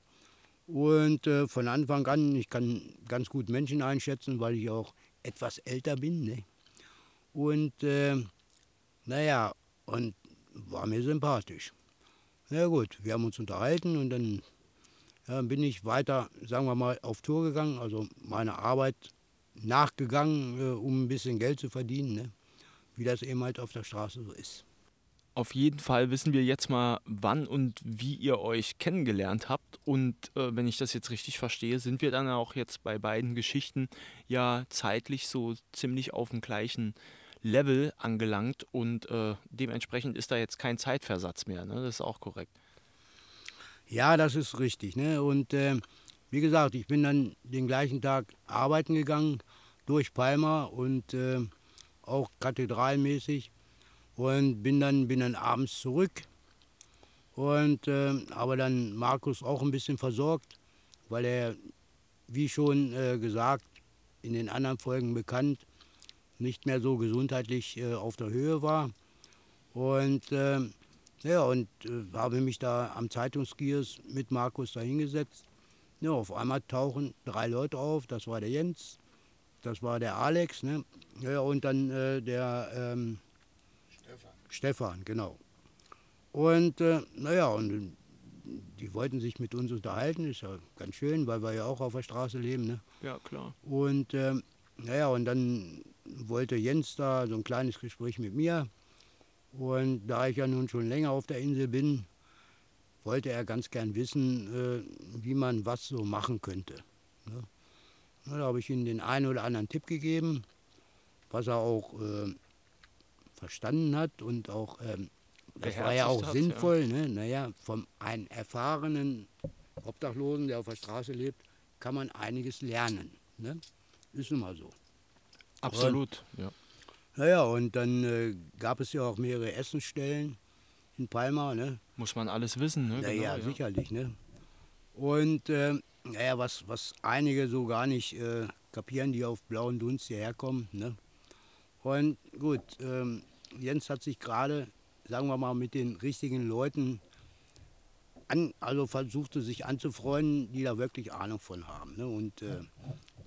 Und äh, von Anfang an, ich kann ganz gut Menschen einschätzen, weil ich auch etwas älter bin. Ne? Und äh, naja, und war mir sympathisch. Na gut, wir haben uns unterhalten und dann ja, bin ich weiter, sagen wir mal, auf Tour gegangen, also meine Arbeit nachgegangen, äh, um ein bisschen Geld zu verdienen, ne? wie das eben halt auf der Straße so ist. Auf jeden Fall wissen wir jetzt mal, wann und wie ihr euch kennengelernt habt. Und äh, wenn ich das jetzt richtig verstehe, sind wir dann auch jetzt bei beiden Geschichten ja zeitlich so ziemlich auf dem gleichen Level angelangt. Und äh, dementsprechend ist da jetzt kein Zeitversatz mehr. Ne? Das ist auch korrekt. Ja, das ist richtig. Ne? Und äh, wie gesagt, ich bin dann den gleichen Tag arbeiten gegangen durch Palma und äh, auch kathedralmäßig und bin dann, bin dann abends zurück. Und äh, aber dann Markus auch ein bisschen versorgt, weil er, wie schon äh, gesagt, in den anderen Folgen bekannt, nicht mehr so gesundheitlich äh, auf der Höhe war. Und äh, ja, und äh, habe mich da am Zeitungskiosk mit Markus da hingesetzt. Ja, auf einmal tauchen drei Leute auf. Das war der Jens, das war der Alex, ne? Ja, und dann äh, der ähm, Stefan. Stefan, genau. Und äh, naja, und die wollten sich mit uns unterhalten, ist ja ganz schön, weil wir ja auch auf der Straße leben. Ne? Ja, klar. Und ähm, naja, und dann wollte Jens da so ein kleines Gespräch mit mir. Und da ich ja nun schon länger auf der Insel bin, wollte er ganz gern wissen, äh, wie man was so machen könnte. Ne? Da habe ich ihm den einen oder anderen Tipp gegeben, was er auch äh, verstanden hat und auch, ähm, das war ja auch hat, sinnvoll. Ne? Naja, von einem erfahrenen Obdachlosen, der auf der Straße lebt, kann man einiges lernen. Ne? Ist nun mal so. Absolut. Ja. Naja, und dann äh, gab es ja auch mehrere Essensstellen in Palma. Ne? Muss man alles wissen, ne? Naja, Genau, ja. sicherlich. Ne? Und äh, naja, was, was einige so gar nicht äh, kapieren, die auf blauen Dunst hierher kommen. Ne? Und gut, ähm, Jens hat sich gerade, sagen wir mal, mit den richtigen Leuten an, also versuchte sich anzufreunden, die da wirklich Ahnung von haben. Ne? Und äh,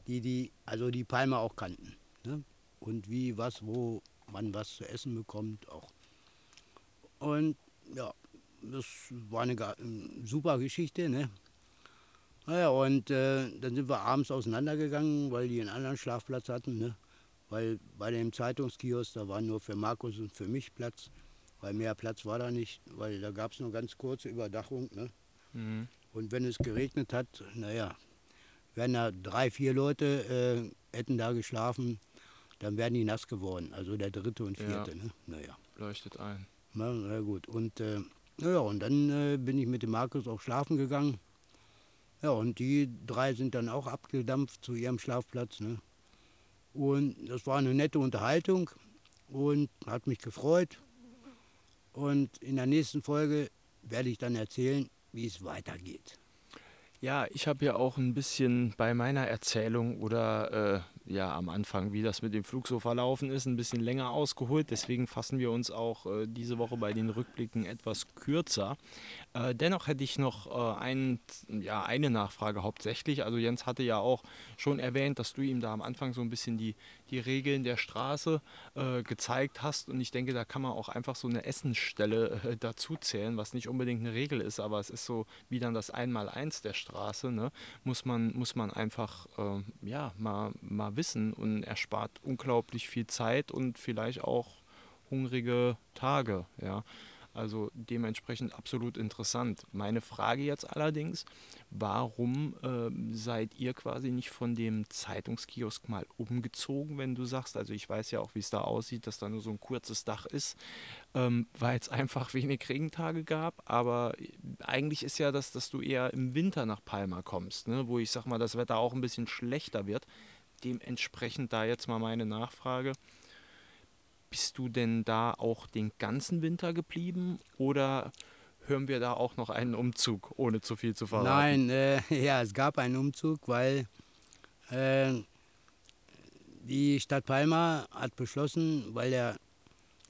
die, die, also die Palme auch kannten. Ne? Und wie, was, wo man was zu essen bekommt auch. Und ja, das war eine, eine super Geschichte. Ne? Naja, und äh, dann sind wir abends auseinandergegangen, weil die einen anderen Schlafplatz hatten. Ne? Weil bei dem Zeitungskiosk, da war nur für Markus und für mich Platz. Weil mehr Platz war da nicht, weil da gab es nur ganz kurze Überdachung. Ne? Mhm. Und wenn es geregnet hat, naja, wären da drei, vier Leute äh, hätten da geschlafen, dann wären die nass geworden. Also der dritte und vierte. Ja. Ne? Naja. Leuchtet ein. Na, na gut. Und, äh, naja, und dann äh, bin ich mit dem Markus auch schlafen gegangen. Ja, und die drei sind dann auch abgedampft zu ihrem Schlafplatz. Ne? Und das war eine nette Unterhaltung und hat mich gefreut. Und in der nächsten Folge werde ich dann erzählen, wie es weitergeht. Ja, ich habe ja auch ein bisschen bei meiner Erzählung oder äh, ja am Anfang, wie das mit dem Flug so verlaufen ist, ein bisschen länger ausgeholt. Deswegen fassen wir uns auch äh, diese Woche bei den Rückblicken etwas kürzer. Äh, dennoch hätte ich noch äh, ein, ja, eine Nachfrage hauptsächlich. Also Jens hatte ja auch schon erwähnt, dass du ihm da am Anfang so ein bisschen die, die Regeln der Straße äh, gezeigt hast. Und ich denke, da kann man auch einfach so eine Essensstelle äh, dazu zählen, was nicht unbedingt eine Regel ist, aber es ist so wie dann das Einmaleins der Straße. Ne? Muss, man, muss man einfach äh, ja, mal, mal wissen und erspart unglaublich viel Zeit und vielleicht auch hungrige Tage. Ja? Also dementsprechend absolut interessant. Meine Frage jetzt allerdings, warum ähm, seid ihr quasi nicht von dem Zeitungskiosk mal umgezogen, wenn du sagst, also ich weiß ja auch, wie es da aussieht, dass da nur so ein kurzes Dach ist, ähm, weil es einfach wenig Regentage gab, aber eigentlich ist ja das, dass du eher im Winter nach Palma kommst, ne? wo ich sag mal, das Wetter auch ein bisschen schlechter wird. Dementsprechend da jetzt mal meine Nachfrage. Bist du denn da auch den ganzen Winter geblieben oder hören wir da auch noch einen Umzug, ohne zu viel zu verraten? Nein, äh, ja, es gab einen Umzug, weil äh, die Stadt Palma hat beschlossen, weil der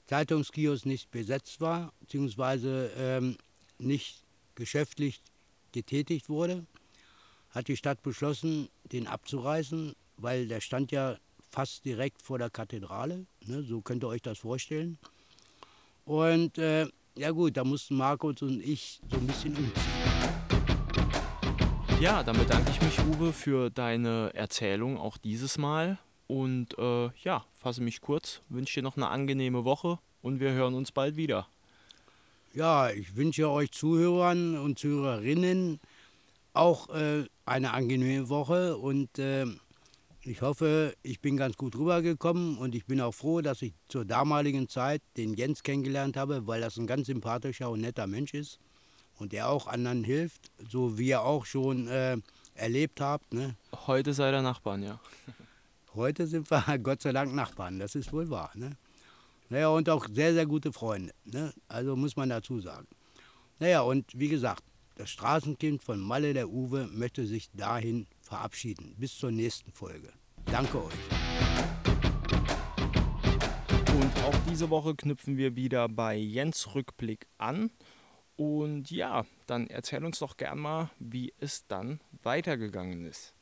Zeitungskiosk nicht besetzt war, beziehungsweise ähm, nicht geschäftlich getätigt wurde, hat die Stadt beschlossen, den abzureißen, weil der stand ja fast direkt vor der Kathedrale. Ne, so könnt ihr euch das vorstellen. Und äh, ja gut, da mussten Markus und ich so ein bisschen umziehen. Ja, dann bedanke ich mich, Uwe, für deine Erzählung auch dieses Mal. Und äh, ja, fasse mich kurz, wünsche dir noch eine angenehme Woche und wir hören uns bald wieder. Ja, ich wünsche euch Zuhörern und Zuhörerinnen auch äh, eine angenehme Woche und äh, ich hoffe, ich bin ganz gut rübergekommen und ich bin auch froh, dass ich zur damaligen Zeit den Jens kennengelernt habe, weil das ein ganz sympathischer und netter Mensch ist und der auch anderen hilft, so wie ihr auch schon äh, erlebt habt. Ne? Heute sei der Nachbarn, ja. Heute sind wir Gott sei Dank Nachbarn, das ist wohl wahr. Ne? Naja, und auch sehr, sehr gute Freunde. Ne? Also muss man dazu sagen. Naja, und wie gesagt, das Straßenkind von Malle der Uwe möchte sich dahin verabschieden. Bis zur nächsten Folge. Danke euch. Und auch diese Woche knüpfen wir wieder bei Jens Rückblick an. Und ja, dann erzähl uns doch gern mal, wie es dann weitergegangen ist.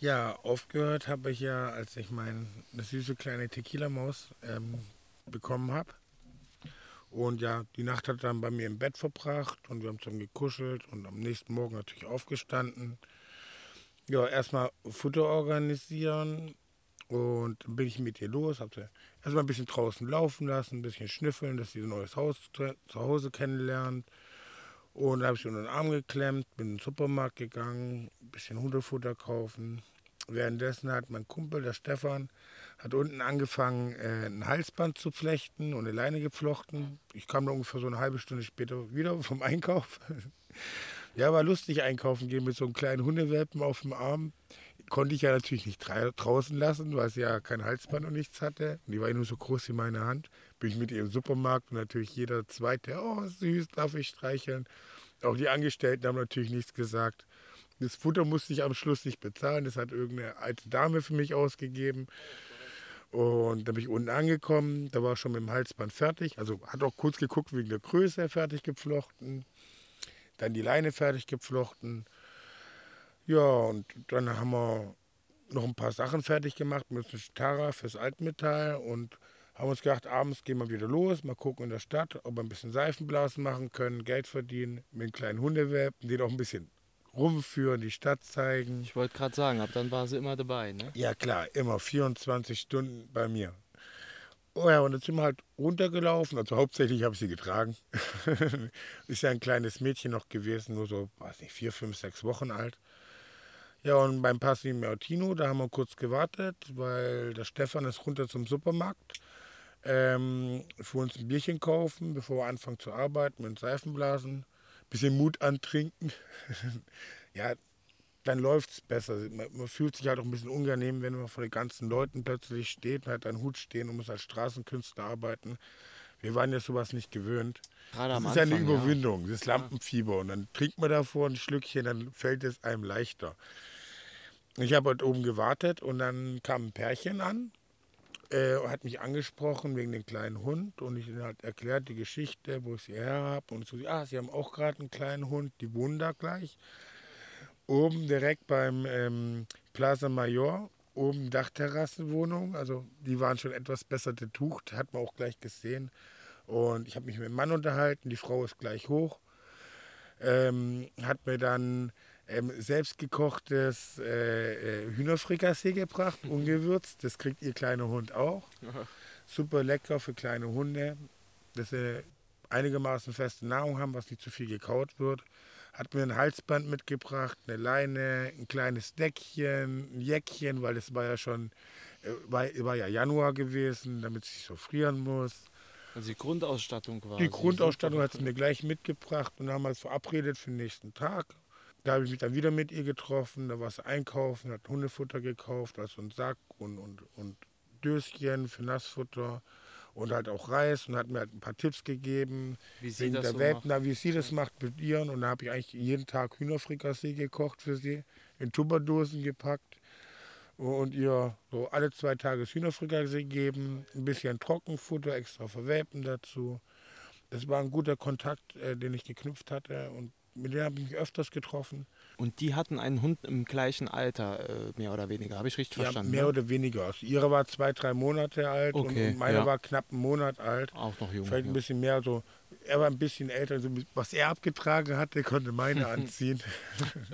Ja, aufgehört habe ich ja, als ich meine süße kleine Tequila-Maus ähm, bekommen habe. Und ja, die Nacht hat dann bei mir im Bett verbracht und wir haben zusammen gekuschelt und am nächsten Morgen natürlich aufgestanden. Ja, erstmal Futter organisieren und dann bin ich mit ihr los, habe sie erstmal ein bisschen draußen laufen lassen, ein bisschen schnüffeln, dass sie ein neues Haus zu Hause kennenlernt. Und dann habe ich sie unter den Arm geklemmt, bin in den Supermarkt gegangen, ein bisschen Hundefutter kaufen. Währenddessen hat mein Kumpel, der Stefan, hat unten angefangen, äh, ein Halsband zu flechten und eine Leine geflochten. Ich kam dann ungefähr so eine halbe Stunde später wieder vom Einkauf. Ja, war lustig einkaufen gehen mit so einem kleinen Hundewelpen auf dem Arm. Konnte ich ja natürlich nicht draußen lassen, weil sie ja kein Halsband und nichts hatte. Und die war ja nur so groß wie meine Hand. Bin ich mit ihr im Supermarkt und natürlich jeder Zweite, oh süß, darf ich streicheln. Auch die Angestellten haben natürlich nichts gesagt. Das Futter musste ich am Schluss nicht bezahlen. Das hat irgendeine alte Dame für mich ausgegeben. Und da bin ich unten angekommen. Da war ich schon mit dem Halsband fertig. Also hat auch kurz geguckt wegen der Größe fertig geflochten. Dann die Leine fertig geflochten. Ja, und dann haben wir noch ein paar Sachen fertig gemacht mit dem Tara fürs Altmetall und haben uns gedacht, abends gehen wir wieder los, mal gucken in der Stadt, ob wir ein bisschen Seifenblasen machen können, Geld verdienen mit einem kleinen Hundewelpen, den auch ein bisschen rumführen, die Stadt zeigen. Ich wollte gerade sagen, ab dann war sie immer dabei, ne? Ja klar, immer 24 Stunden bei mir. Oh ja, und dann sind wir halt runtergelaufen, also hauptsächlich habe ich sie getragen. Ist ja ein kleines Mädchen noch gewesen, nur so, weiß nicht, vier, fünf, sechs Wochen alt. Ja, und beim Passi Martino, da haben wir kurz gewartet, weil der Stefan ist runter zum Supermarkt ähm, für uns ein Bierchen kaufen, bevor wir anfangen zu arbeiten mit Seifenblasen. Bisschen Mut antrinken. ja, dann läuft es besser. Man, fühlt sich halt auch ein bisschen unangenehm, wenn man vor den ganzen Leuten plötzlich steht und hat einen Hut stehen und muss als Straßenkünstler arbeiten. Wir waren ja sowas nicht gewöhnt. Gerade das ist Anfang, eine Überwindung, ja. das Lampenfieber. Und dann trinkt man davor ein Schlückchen, dann fällt es einem leichter. Ich habe halt oben gewartet und dann kam ein Pärchen an, äh, hat mich angesprochen wegen dem kleinen Hund und ich halt erklärt die Geschichte, wo ich sie her habe und so, ah, sie haben auch gerade einen kleinen Hund, die wohnen da gleich. Oben direkt beim ähm, Plaza Major, oben Dachterrassenwohnung, also die waren schon etwas besser betucht, hat man auch gleich gesehen. Und ich habe mich mit dem Mann unterhalten, die Frau ist gleich hoch, ähm, hat mir dann ähm, selbstgekochtes äh, äh, Hühnerfrikassee gebracht, ungewürzt. Das kriegt ihr kleiner Hund auch. Super lecker für kleine Hunde, dass sie einigermaßen feste Nahrung haben, was nicht zu viel gekaut wird. Hat mir ein Halsband mitgebracht, eine Leine, ein kleines Deckchen, ein Jäckchen, weil es war ja schon, äh, war, war ja Januar gewesen, damit es nicht so frieren muss. Also die Grundausstattung quasi. Die Grundausstattung hat sie mir gleich mitgebracht und haben es verabredet für den nächsten Tag. Da habe ich mich dann wieder mit ihr getroffen, da war es einkaufen, hat Hundefutter gekauft, also einen Sack und, und, und Döschen für Nassfutter und halt auch Reis und hat mir halt ein paar Tipps gegeben, wie sie das der so Welpen, wie sie das macht mit ihren. Und da habe ich eigentlich jeden Tag Hühnerfrikassee gekocht für sie, in Tupperdosen gepackt und ihr so alle zwei Tage Hühnerfrikassee gegeben, ein bisschen Trockenfutter extra für Welpen dazu. Das war ein guter Kontakt, äh, den ich geknüpft hatte und mit denen habe ich mich öfters getroffen. Und die hatten einen Hund im gleichen Alter, äh, mehr oder weniger. Habe ich richtig ja, verstanden? Mehr ne? oder weniger. Also ihre war zwei, drei Monate alt okay, und meine ja. war knapp einen Monat alt. Auch noch jung. Vielleicht ein bisschen mehr so. Er war ein bisschen älter. Also was er abgetragen hatte, konnte meine anziehen.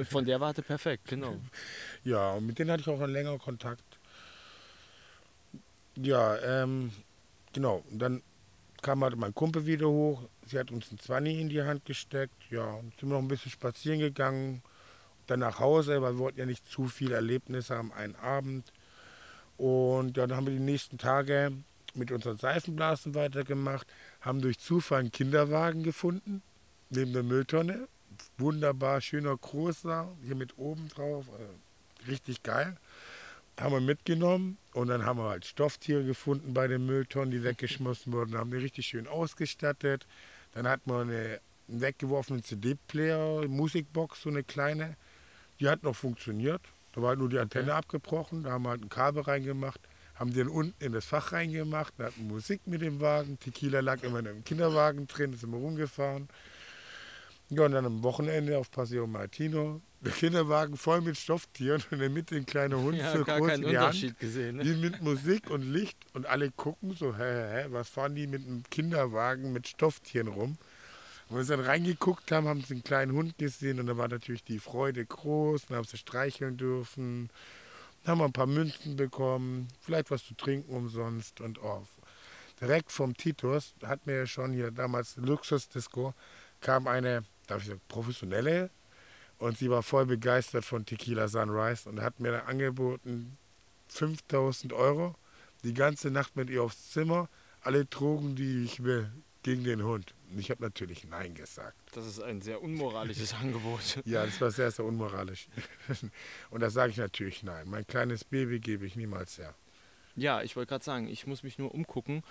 Von der Warte perfekt, genau. Ja, und mit denen hatte ich auch einen längeren Kontakt. Ja, ähm, genau. Und dann kam halt mein Kumpel wieder hoch. Sie hat uns ein Zwanni in die Hand gesteckt. Ja, und sind wir noch ein bisschen spazieren gegangen. Dann nach Hause, weil wir wollten ja nicht zu viele Erlebnisse haben, einen Abend. Und ja, dann haben wir die nächsten Tage mit unseren Seifenblasen weitergemacht, haben durch Zufall einen Kinderwagen gefunden, neben der Mülltonne. Wunderbar, schöner, großer, hier mit oben drauf, äh, richtig geil haben wir mitgenommen und dann haben wir halt Stofftiere gefunden bei den Mülltonnen, die weggeschmissen wurden, haben die richtig schön ausgestattet. Dann hatten wir eine, einen weggeworfenen CD-Player, Musikbox, so eine kleine, die hat noch funktioniert. Da war halt nur die Antenne okay. abgebrochen, da haben wir halt ein Kabel reingemacht, haben den unten in das Fach reingemacht, da hatten Musik mit dem Wagen, Tequila lag immer in einem Kinderwagen drin, ist immer rumgefahren. Ja, und dann am Wochenende auf Paseo Martino der Kinderwagen voll mit Stofftieren und in der Mitte ein kleiner Hund ja, so gar groß keinen Unterschied Hand, gesehen. Ne? mit Musik und Licht und alle gucken so, hä, hä, was fahren die mit einem Kinderwagen mit Stofftieren rum? Und als wir dann reingeguckt haben, haben sie einen kleinen Hund gesehen und da war natürlich die Freude groß, dann haben sie streicheln dürfen, dann haben wir ein paar Münzen bekommen, vielleicht was zu trinken umsonst und oh, direkt vom Titus, hat mir ja schon hier damals Luxusdisco, kam eine, darf ich sagen, professionelle und sie war voll begeistert von Tequila Sunrise und hat mir dann angeboten 5000 Euro, die ganze Nacht mit ihr aufs Zimmer, alle Drogen, die ich will, gegen den Hund. Und ich habe natürlich Nein gesagt. Das ist ein sehr unmoralisches Angebot. Ja, das war sehr, sehr unmoralisch. Und da sage ich natürlich Nein. Mein kleines Baby gebe ich niemals her. Ja, ich wollte gerade sagen, ich muss mich nur umgucken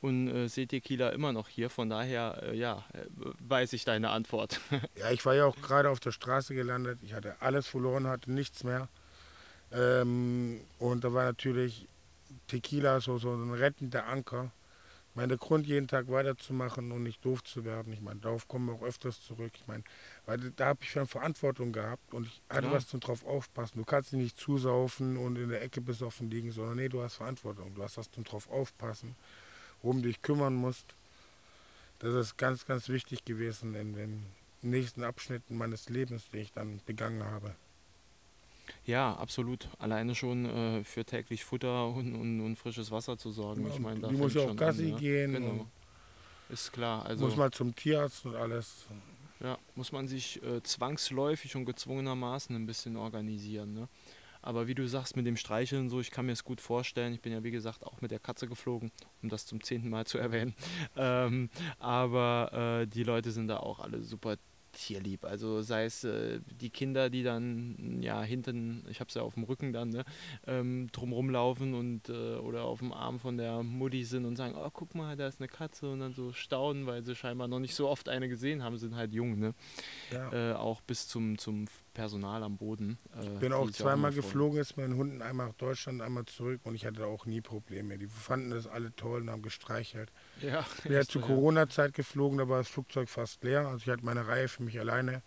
und äh, sehe Tequila immer noch hier. Von daher, äh, ja, äh, weiß ich deine Antwort. Ja, ich war ja auch gerade auf der Straße gelandet. Ich hatte alles verloren, hatte nichts mehr. Ähm, und da war natürlich Tequila so, so ein rettender Anker. Meine, der Grund, jeden Tag weiterzumachen und nicht doof zu werden. Ich meine, darauf kommen wir auch öfters zurück. Ich meine, weil da habe ich schon Verantwortung gehabt und ich hatte Klar. was zum drauf aufpassen. Du kannst dich nicht zusaufen und in der Ecke besoffen liegen, sondern nee, du hast Verantwortung. Du hast was zum drauf aufpassen, worum du dich kümmern musst. Das ist ganz, ganz wichtig gewesen in den nächsten Abschnitten meines Lebens, die ich dann begangen habe. Ja, absolut. Alleine schon äh, für täglich Futter und, und, und frisches Wasser zu sorgen. Ja, ich meine, da fängt ja auch Gassi an, ne? gehen Genau. Ist klar. Also Muss mal zum Tierarzt und alles. ja, muss man sich äh, zwangsläufig und gezwungenermaßen ein bisschen organisieren. Ne? Aber wie du sagst, mit dem Streicheln so, ich kann mir es gut vorstellen. Ich bin ja, wie gesagt, auch mit der Katze geflogen, um das zum zehnten Mal zu erwähnen. Ähm, aber äh, die Leute sind da auch alle super tierlieb. Also sei es äh, die Kinder, die dann ja hinten, ich habe es ja auf dem Rücken dann, ne, ähm, drumrum laufen und äh, oder auf dem Arm von der Mutti sind und sagen, oh guck mal, da ist eine Katze und dann so staunen, weil sie scheinbar noch nicht so oft eine gesehen haben, sind halt jung, ne? Ja. Äh, auch bis zum, zum Personal am Boden. Äh, Ich bin auch zweimal voll. geflogen, mit den Hunden einmal nach Deutschland, einmal zurück und ich hatte auch nie Probleme. Die fanden das alle toll und haben gestreichelt. Ja, echt zu Corona-Zeit geflogen, da war das Flugzeug fast leer. Also ich hatte meine Reihe für mich alleine,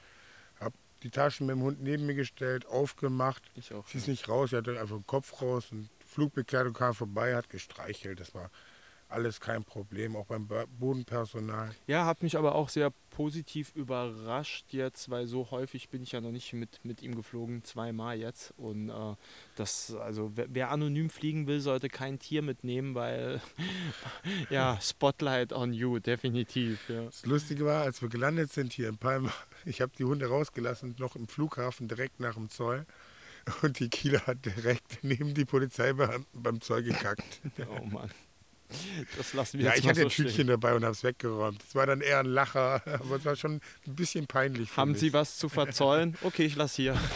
habe die Taschen mit dem Hund neben mir gestellt, aufgemacht. Ich auch. Sie ist nicht raus, sie hatte einfach den Kopf raus und Flugbegleitung kam vorbei, hat gestreichelt. Das war alles kein Problem, auch beim Bo- Bodenpersonal. Ja, hat mich aber auch sehr positiv überrascht jetzt, weil so häufig bin ich ja noch nicht mit, mit ihm geflogen, zweimal jetzt. Und äh, das, also wer, wer anonym fliegen will, sollte kein Tier mitnehmen, weil ja, Spotlight on you, definitiv. Ja. Das Lustige war, als wir gelandet sind hier in Palma, ich habe die Hunde rausgelassen, noch im Flughafen direkt nach dem Zoll. Und die Kieler hat direkt neben die Polizeibeamten beim Zoll gekackt. Oh Mann. Das lassen wir Ja, jetzt ich mal hatte so ein Tütchen stehen. dabei und habe es weggeräumt. Es war dann eher ein Lacher, aber es war schon ein bisschen peinlich. für Haben mich. Sie was zu verzollen? Okay, ich lasse hier.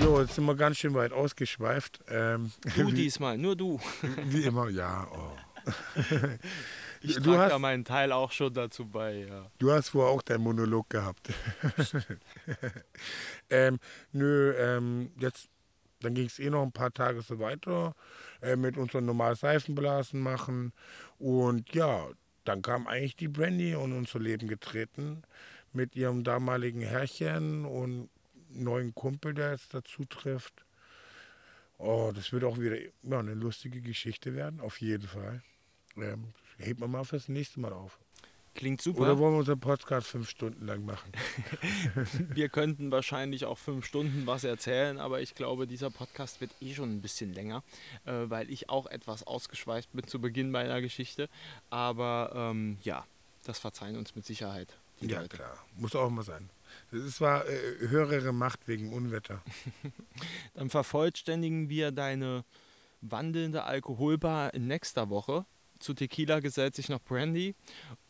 Jo, jetzt sind wir ganz schön weit ausgeschweift. Ähm, Du wie, diesmal, nur du. wie immer, ja. Oh. Ich Du trage hast- da meinen Teil auch schon dazu bei, ja. Du hast vorher auch deinen Monolog gehabt. ähm, nö, ähm, jetzt, dann ging es eh noch ein paar Tage so weiter äh, mit unserem normalen Seifenblasen machen. Und ja, dann kam eigentlich die Brandy in unser Leben getreten mit ihrem damaligen Herrchen und neuen Kumpel, der jetzt dazu trifft. Oh, das wird auch wieder ja, eine lustige Geschichte werden, auf jeden Fall. Ähm, hebt man mal fürs nächste Mal auf. Klingt super. Oder wollen wir unseren Podcast fünf Stunden lang machen? Wir könnten wahrscheinlich auch fünf Stunden was erzählen, aber ich glaube, dieser Podcast wird eh schon ein bisschen länger, äh, weil ich auch etwas ausgeschweift bin zu Beginn meiner Geschichte. Aber ähm, ja, das verzeihen uns mit Sicherheit. Ja, Leute. klar. Muss auch mal sein. Es war äh, höhere Macht wegen Unwetter. Dann vervollständigen wir deine wandelnde Alkoholbar in nächster Woche. Zu Tequila gesellt sich noch Brandy.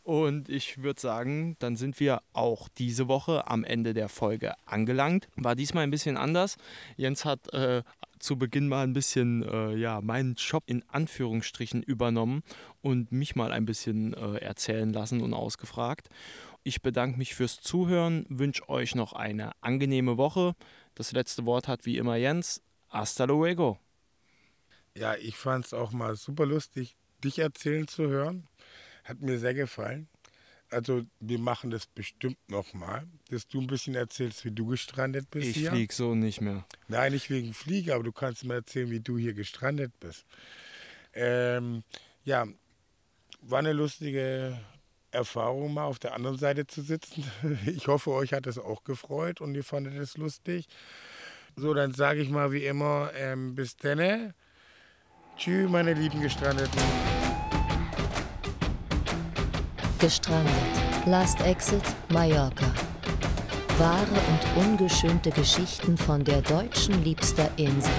Und ich würde sagen, dann sind wir auch diese Woche am Ende der Folge angelangt. War diesmal ein bisschen anders. Jens hat äh, zu Beginn mal ein bisschen äh, ja, meinen Job in Anführungsstrichen übernommen und mich mal ein bisschen äh, erzählen lassen und ausgefragt. Ich bedanke mich fürs Zuhören, wünsche euch noch eine angenehme Woche. Das letzte Wort hat wie immer Jens. Hasta luego. Ja, ich fand es auch mal super lustig, dich erzählen zu hören. Hat mir sehr gefallen. Also wir machen das bestimmt nochmal, dass du ein bisschen erzählst, wie du gestrandet bist Ich hier. flieg so nicht mehr. Nein, nicht wegen Fliege, aber du kannst mir erzählen, wie du hier gestrandet bist. Ähm, ja, war eine lustige Erfahrung, mal auf der anderen Seite zu sitzen. Ich hoffe, euch hat es auch gefreut und ihr fandet es lustig. So, dann sage ich mal wie immer, ähm, bis denne. Tschüss, meine lieben Gestrandeten. Gestrandet. Last Exit Mallorca. Wahre und ungeschönte Geschichten von der deutschen liebster Insel.